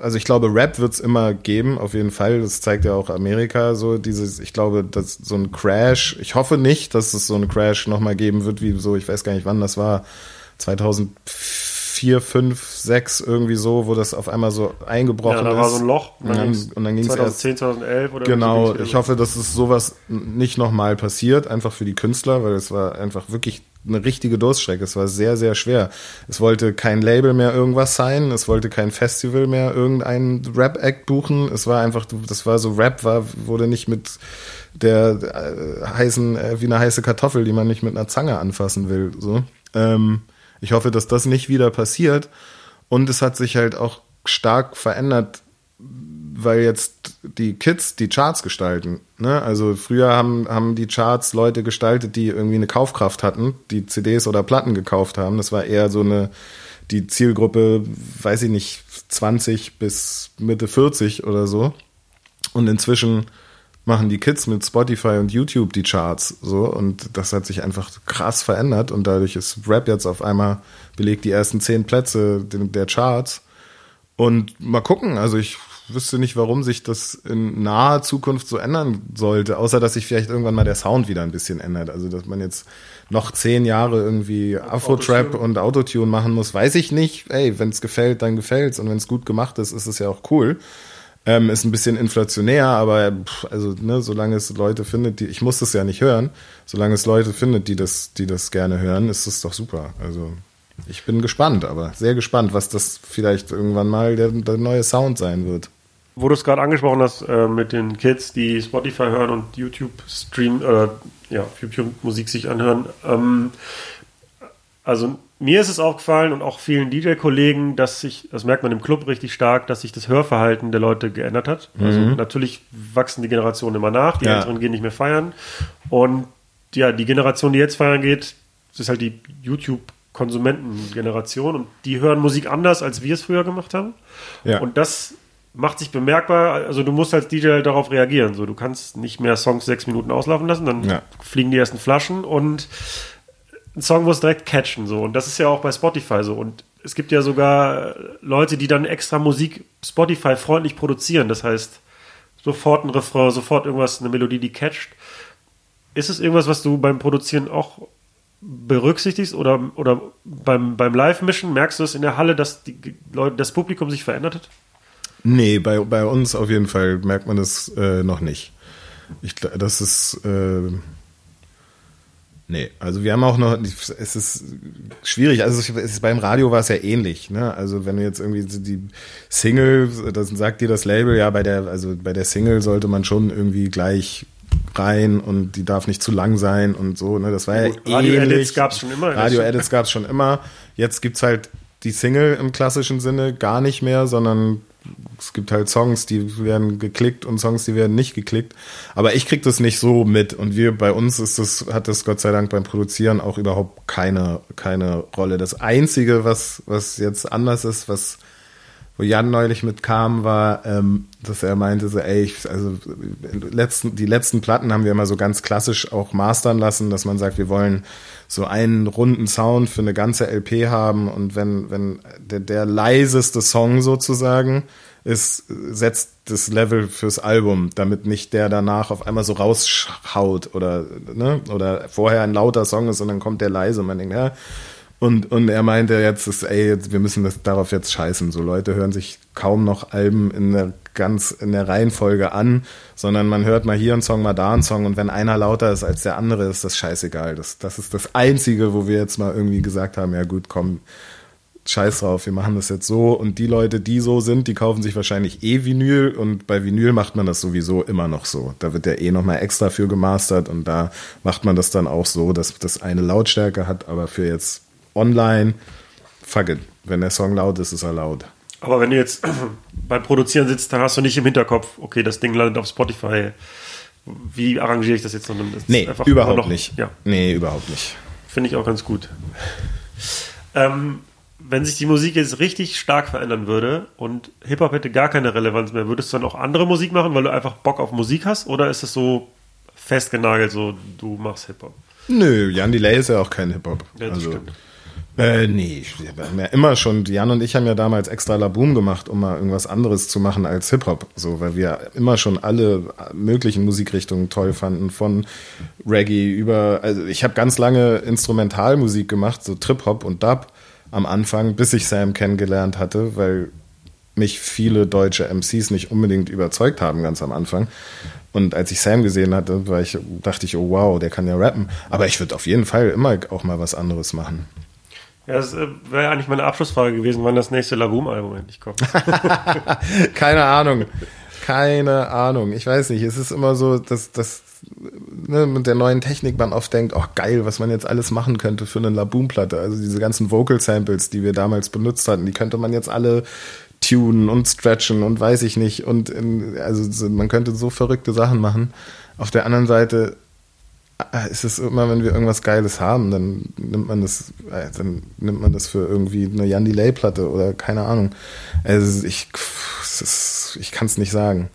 also ich glaube, Rap wird es immer geben, auf jeden Fall. Das zeigt ja auch Amerika so dieses, ich glaube, dass so ein Crash, ich hoffe nicht, dass es so ein Crash nochmal geben wird, wie so, ich weiß gar nicht wann das war, 2004, 5, 6 irgendwie so, wo das auf einmal so eingebrochen ist. Ja, da war so ein Loch. Und dann, und dann ging es 2010, 2011 oder Genau, ich hoffe, dass es sowas nicht nochmal passiert, einfach für die Künstler, weil es war einfach wirklich eine richtige Durststrecke. Es war sehr, sehr schwer. Es wollte kein Label mehr irgendwas sein. Es wollte kein Festival mehr irgendeinen Rap-Act buchen. Es war einfach, das war so Rap, war, wurde nicht mit der äh, heißen, äh, wie eine heiße Kartoffel, die man nicht mit einer Zange anfassen will. So. Ähm, ich hoffe, dass das nicht wieder passiert. Und es hat sich halt auch stark verändert weil jetzt die Kids die Charts gestalten. Ne? Also früher haben, haben die Charts Leute gestaltet, die irgendwie eine Kaufkraft hatten, die CDs oder Platten gekauft haben. Das war eher so eine, die Zielgruppe, weiß ich nicht, 20 bis Mitte 40 oder so. Und inzwischen machen die Kids mit Spotify und YouTube die Charts so und das hat sich einfach krass verändert und dadurch ist Rap jetzt auf einmal belegt die ersten zehn Plätze der Charts und mal gucken, also ich wüsste nicht, warum sich das in naher Zukunft so ändern sollte, außer dass sich vielleicht irgendwann mal der Sound wieder ein bisschen ändert. Also, dass man jetzt noch zehn Jahre irgendwie Afro-Trap und Autotune machen muss, weiß ich nicht. Ey, wenn es gefällt, dann gefällt's. Und wenn es gut gemacht ist, ist es ja auch cool. Ähm, ist ein bisschen inflationär, aber pff, also, ne, solange es Leute findet, die, ich muss das ja nicht hören, solange es Leute findet, die das, die das gerne hören, ist es doch super. Also, ich bin gespannt, aber sehr gespannt, was das vielleicht irgendwann mal der, der neue Sound sein wird. Wo du es gerade angesprochen hast, äh, mit den Kids, die Spotify hören und YouTube streamen, äh, ja, YouTube Musik sich anhören. Ähm, also mir ist es aufgefallen und auch vielen DJ-Kollegen, dass sich, das merkt man im Club richtig stark, dass sich das Hörverhalten der Leute geändert hat. Also mhm. natürlich wachsen die Generationen immer nach, die ja. Älteren gehen nicht mehr feiern. Und ja, die Generation, die jetzt feiern geht, das ist halt die YouTube-Konsumentengeneration und die hören Musik anders, als wir es früher gemacht haben. Ja. Und das macht sich bemerkbar, also du musst als DJ halt darauf reagieren. So, du kannst nicht mehr Songs sechs Minuten auslaufen lassen, dann ja. fliegen die ersten Flaschen und ein Song muss direkt catchen. So. Und das ist ja auch bei Spotify so. Und es gibt ja sogar Leute, die dann extra Musik Spotify-freundlich produzieren. Das heißt, sofort ein Refrain, sofort irgendwas, eine Melodie, die catcht. Ist es irgendwas, was du beim Produzieren auch berücksichtigst oder, oder beim, beim Live-Mischen merkst du es in der Halle, dass die Leute, das Publikum sich verändert hat? Nee, bei, bei uns auf jeden Fall merkt man das äh, noch nicht. Ich, das ist. Äh, nee, also wir haben auch noch. Es ist schwierig. Also es ist, beim Radio war es ja ähnlich. Ne? Also wenn du jetzt irgendwie die Single, dann sagt dir das Label, ja, bei der, also bei der Single sollte man schon irgendwie gleich rein und die darf nicht zu lang sein und so. Ne? Das war ja, ja Radio-Edits gab es schon immer. Radio-Edits gab es schon immer. Jetzt gibt es halt die Single im klassischen Sinne gar nicht mehr, sondern es gibt halt Songs, die werden geklickt und Songs, die werden nicht geklickt. Aber ich krieg das nicht so mit. Und wir, bei uns ist das, hat das Gott sei Dank beim Produzieren auch überhaupt keine, keine Rolle. Das Einzige, was, was jetzt anders ist, was, wo Jan neulich mitkam, war, ähm, dass er meinte, so, ey, ich, also letzten, die letzten Platten haben wir immer so ganz klassisch auch mastern lassen, dass man sagt, wir wollen so einen runden Sound für eine ganze LP haben und wenn, wenn der, der leiseste Song sozusagen ist, setzt das Level fürs Album, damit nicht der danach auf einmal so raushaut oder, ne, oder vorher ein lauter Song ist und dann kommt der leise und man denkt, ja, und, und er meinte jetzt, ist, ey, wir müssen das darauf jetzt scheißen. So Leute hören sich kaum noch Alben in der ganz in der Reihenfolge an, sondern man hört mal hier einen Song, mal da einen Song und wenn einer lauter ist als der andere, ist das scheißegal. Das, das ist das Einzige, wo wir jetzt mal irgendwie gesagt haben, ja gut, komm, scheiß drauf, wir machen das jetzt so und die Leute, die so sind, die kaufen sich wahrscheinlich eh Vinyl und bei Vinyl macht man das sowieso immer noch so. Da wird der eh nochmal extra für gemastert und da macht man das dann auch so, dass das eine Lautstärke hat, aber für jetzt online, fuck it. Wenn der Song laut ist, ist er laut. Aber wenn du jetzt beim Produzieren sitzt, dann hast du nicht im Hinterkopf, okay, das Ding landet auf Spotify. Wie arrangiere ich das jetzt? Sondern das nee, überhaupt noch, nicht. Ja. Nee, überhaupt nicht. Finde ich auch ganz gut. Ähm, wenn sich die Musik jetzt richtig stark verändern würde und Hip-Hop hätte gar keine Relevanz mehr, würdest du dann auch andere Musik machen, weil du einfach Bock auf Musik hast? Oder ist es so festgenagelt, so du machst Hip-Hop? Nö, Jan Delay ist ja auch kein Hip-Hop. Ja, das also, stimmt. Äh, nee, wir haben ja immer schon, Jan und ich haben ja damals extra Laboom gemacht, um mal irgendwas anderes zu machen als Hip-Hop. So, weil wir immer schon alle möglichen Musikrichtungen toll fanden, von Reggae über, also ich habe ganz lange Instrumentalmusik gemacht, so Trip-Hop und Dub am Anfang, bis ich Sam kennengelernt hatte, weil mich viele deutsche MCs nicht unbedingt überzeugt haben, ganz am Anfang. Und als ich Sam gesehen hatte, ich, dachte ich, oh wow, der kann ja rappen. Aber ich würde auf jeden Fall immer auch mal was anderes machen. Ja, das äh, wäre eigentlich meine Abschlussfrage gewesen, wann das nächste Laboom-Album endlich kommt. Keine Ahnung. Keine Ahnung. Ich weiß nicht. Es ist immer so, dass, dass ne, mit der neuen Technik man oft denkt, oh geil, was man jetzt alles machen könnte für eine Laboom-Platte. Also diese ganzen Vocal-Samples, die wir damals benutzt hatten, die könnte man jetzt alle tunen und stretchen und weiß ich nicht. Und in, also man könnte so verrückte Sachen machen. Auf der anderen Seite ist es immer, wenn wir irgendwas Geiles haben, dann nimmt man das, äh, dann nimmt man das für irgendwie eine Jan Delay Platte oder keine Ahnung. Also ich, ich kann es nicht sagen.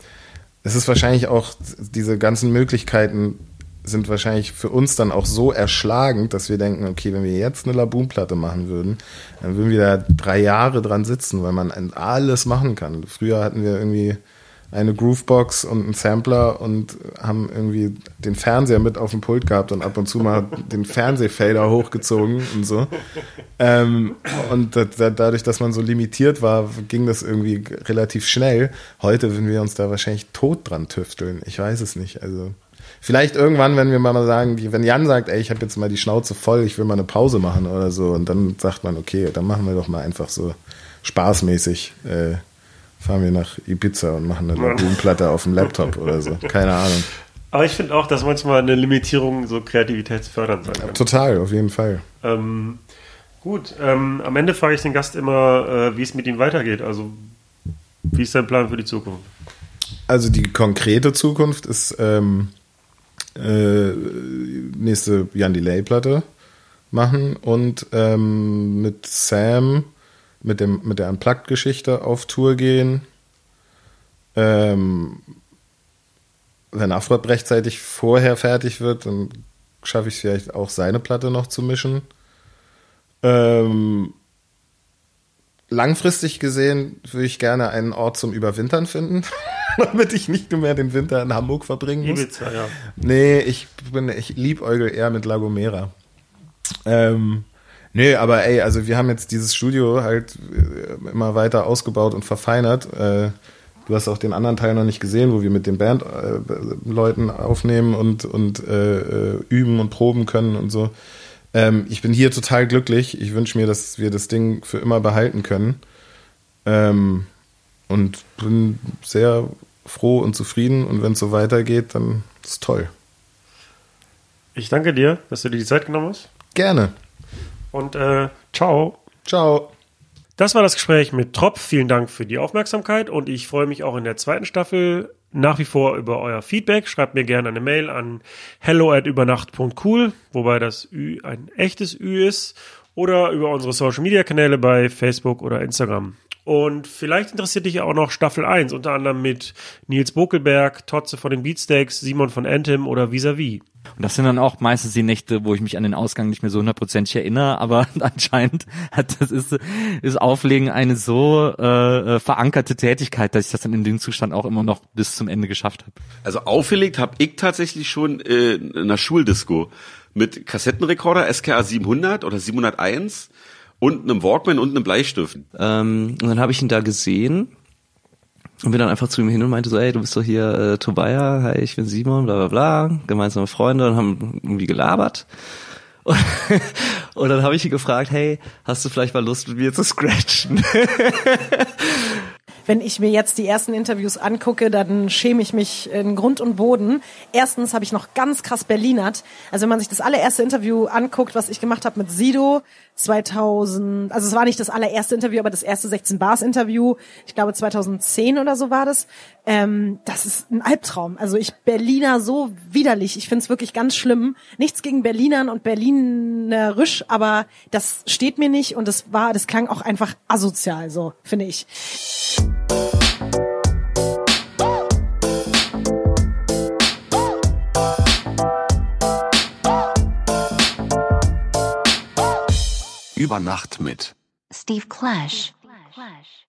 Es ist wahrscheinlich auch diese ganzen Möglichkeiten sind wahrscheinlich für uns dann auch so erschlagend, dass wir denken, okay, wenn wir jetzt eine Laboon-Platte machen würden, dann würden wir da drei Jahre dran sitzen, weil man alles machen kann. Früher hatten wir irgendwie eine Groovebox und einen Sampler und haben irgendwie den Fernseher mit auf dem Pult gehabt und ab und zu mal den Fernsehfader hochgezogen und so. Ähm, und da, dadurch, dass man so limitiert war, ging das irgendwie relativ schnell. Heute würden wir uns da wahrscheinlich tot dran tüfteln. Ich weiß es nicht. Also vielleicht irgendwann, wenn wir mal sagen, wenn Jan sagt, ey, ich habe jetzt mal die Schnauze voll, ich will mal eine Pause machen oder so, und dann sagt man, okay, dann machen wir doch mal einfach so spaßmäßig. Äh, fahren wir nach Ibiza und machen eine Lagoonplatte auf dem Laptop oder so. Keine Ahnung. Aber ich finde auch, dass manchmal eine Limitierung so kreativitätsfördernd sein kann. Total, auf jeden Fall. Ähm, gut, ähm, am Ende frage ich den Gast immer, äh, wie es mit ihm weitergeht. Also, wie ist dein Plan für die Zukunft? Also, die konkrete Zukunft ist ähm, äh, nächste Jan Delay-Platte machen und ähm, mit Sam mit, dem, mit der Unplugged-Geschichte auf Tour gehen. Ähm, wenn Afrop rechtzeitig vorher fertig wird, dann schaffe ich es vielleicht auch seine Platte noch zu mischen. Ähm, langfristig gesehen würde ich gerne einen Ort zum Überwintern finden, damit ich nicht nur mehr den Winter in Hamburg verbringen muss. Ibiza, ja. Nee, ich bin, ich liebäugel eher mit Lagomera. Ähm, Nee, aber ey, also wir haben jetzt dieses Studio halt äh, immer weiter ausgebaut und verfeinert. Äh, du hast auch den anderen Teil noch nicht gesehen, wo wir mit den Bandleuten äh, aufnehmen und, und äh, üben und proben können und so. Ähm, ich bin hier total glücklich. Ich wünsche mir, dass wir das Ding für immer behalten können. Ähm, und bin sehr froh und zufrieden. Und wenn es so weitergeht, dann ist es toll. Ich danke dir, dass du dir die Zeit genommen hast. Gerne. Und äh, ciao. Ciao. Das war das Gespräch mit Trop. Vielen Dank für die Aufmerksamkeit und ich freue mich auch in der zweiten Staffel nach wie vor über euer Feedback. Schreibt mir gerne eine Mail an hello at übernacht.cool, wobei das Ü ein echtes Ü ist, oder über unsere Social Media Kanäle bei Facebook oder Instagram. Und vielleicht interessiert dich auch noch Staffel 1, unter anderem mit Nils Bokelberg, Totze von den Beatsteaks, Simon von Anthem oder Vis-a-vis. Und das sind dann auch meistens die Nächte, wo ich mich an den Ausgang nicht mehr so hundertprozentig erinnere, aber anscheinend hat das ist, ist Auflegen eine so äh, verankerte Tätigkeit, dass ich das dann in dem Zustand auch immer noch bis zum Ende geschafft habe. Also aufgelegt habe ich tatsächlich schon äh, in einer Schuldisco mit Kassettenrekorder SKA 700 oder 701 und einem Walkman und einem Bleistift. Ähm, und dann habe ich ihn da gesehen und bin dann einfach zu ihm hin und meinte so, ey, du bist doch hier äh, Tobaya, hi, ich bin Simon, bla bla bla, gemeinsame Freunde und haben irgendwie gelabert. Und, und dann habe ich ihn gefragt, hey, hast du vielleicht mal Lust mit mir zu scratchen? wenn ich mir jetzt die ersten Interviews angucke, dann schäme ich mich in Grund und Boden. Erstens habe ich noch ganz krass Berlinert. Also wenn man sich das allererste Interview anguckt, was ich gemacht habe mit Sido 2000, also es war nicht das allererste Interview, aber das erste 16 Bars Interview, ich glaube 2010 oder so war das. Ähm, das ist ein Albtraum. Also ich Berliner so widerlich. Ich finde es wirklich ganz schlimm. Nichts gegen Berlinern und Berlinerisch, aber das steht mir nicht und das war, das klang auch einfach asozial, so finde ich. Über Nacht mit Steve Clash. Clash.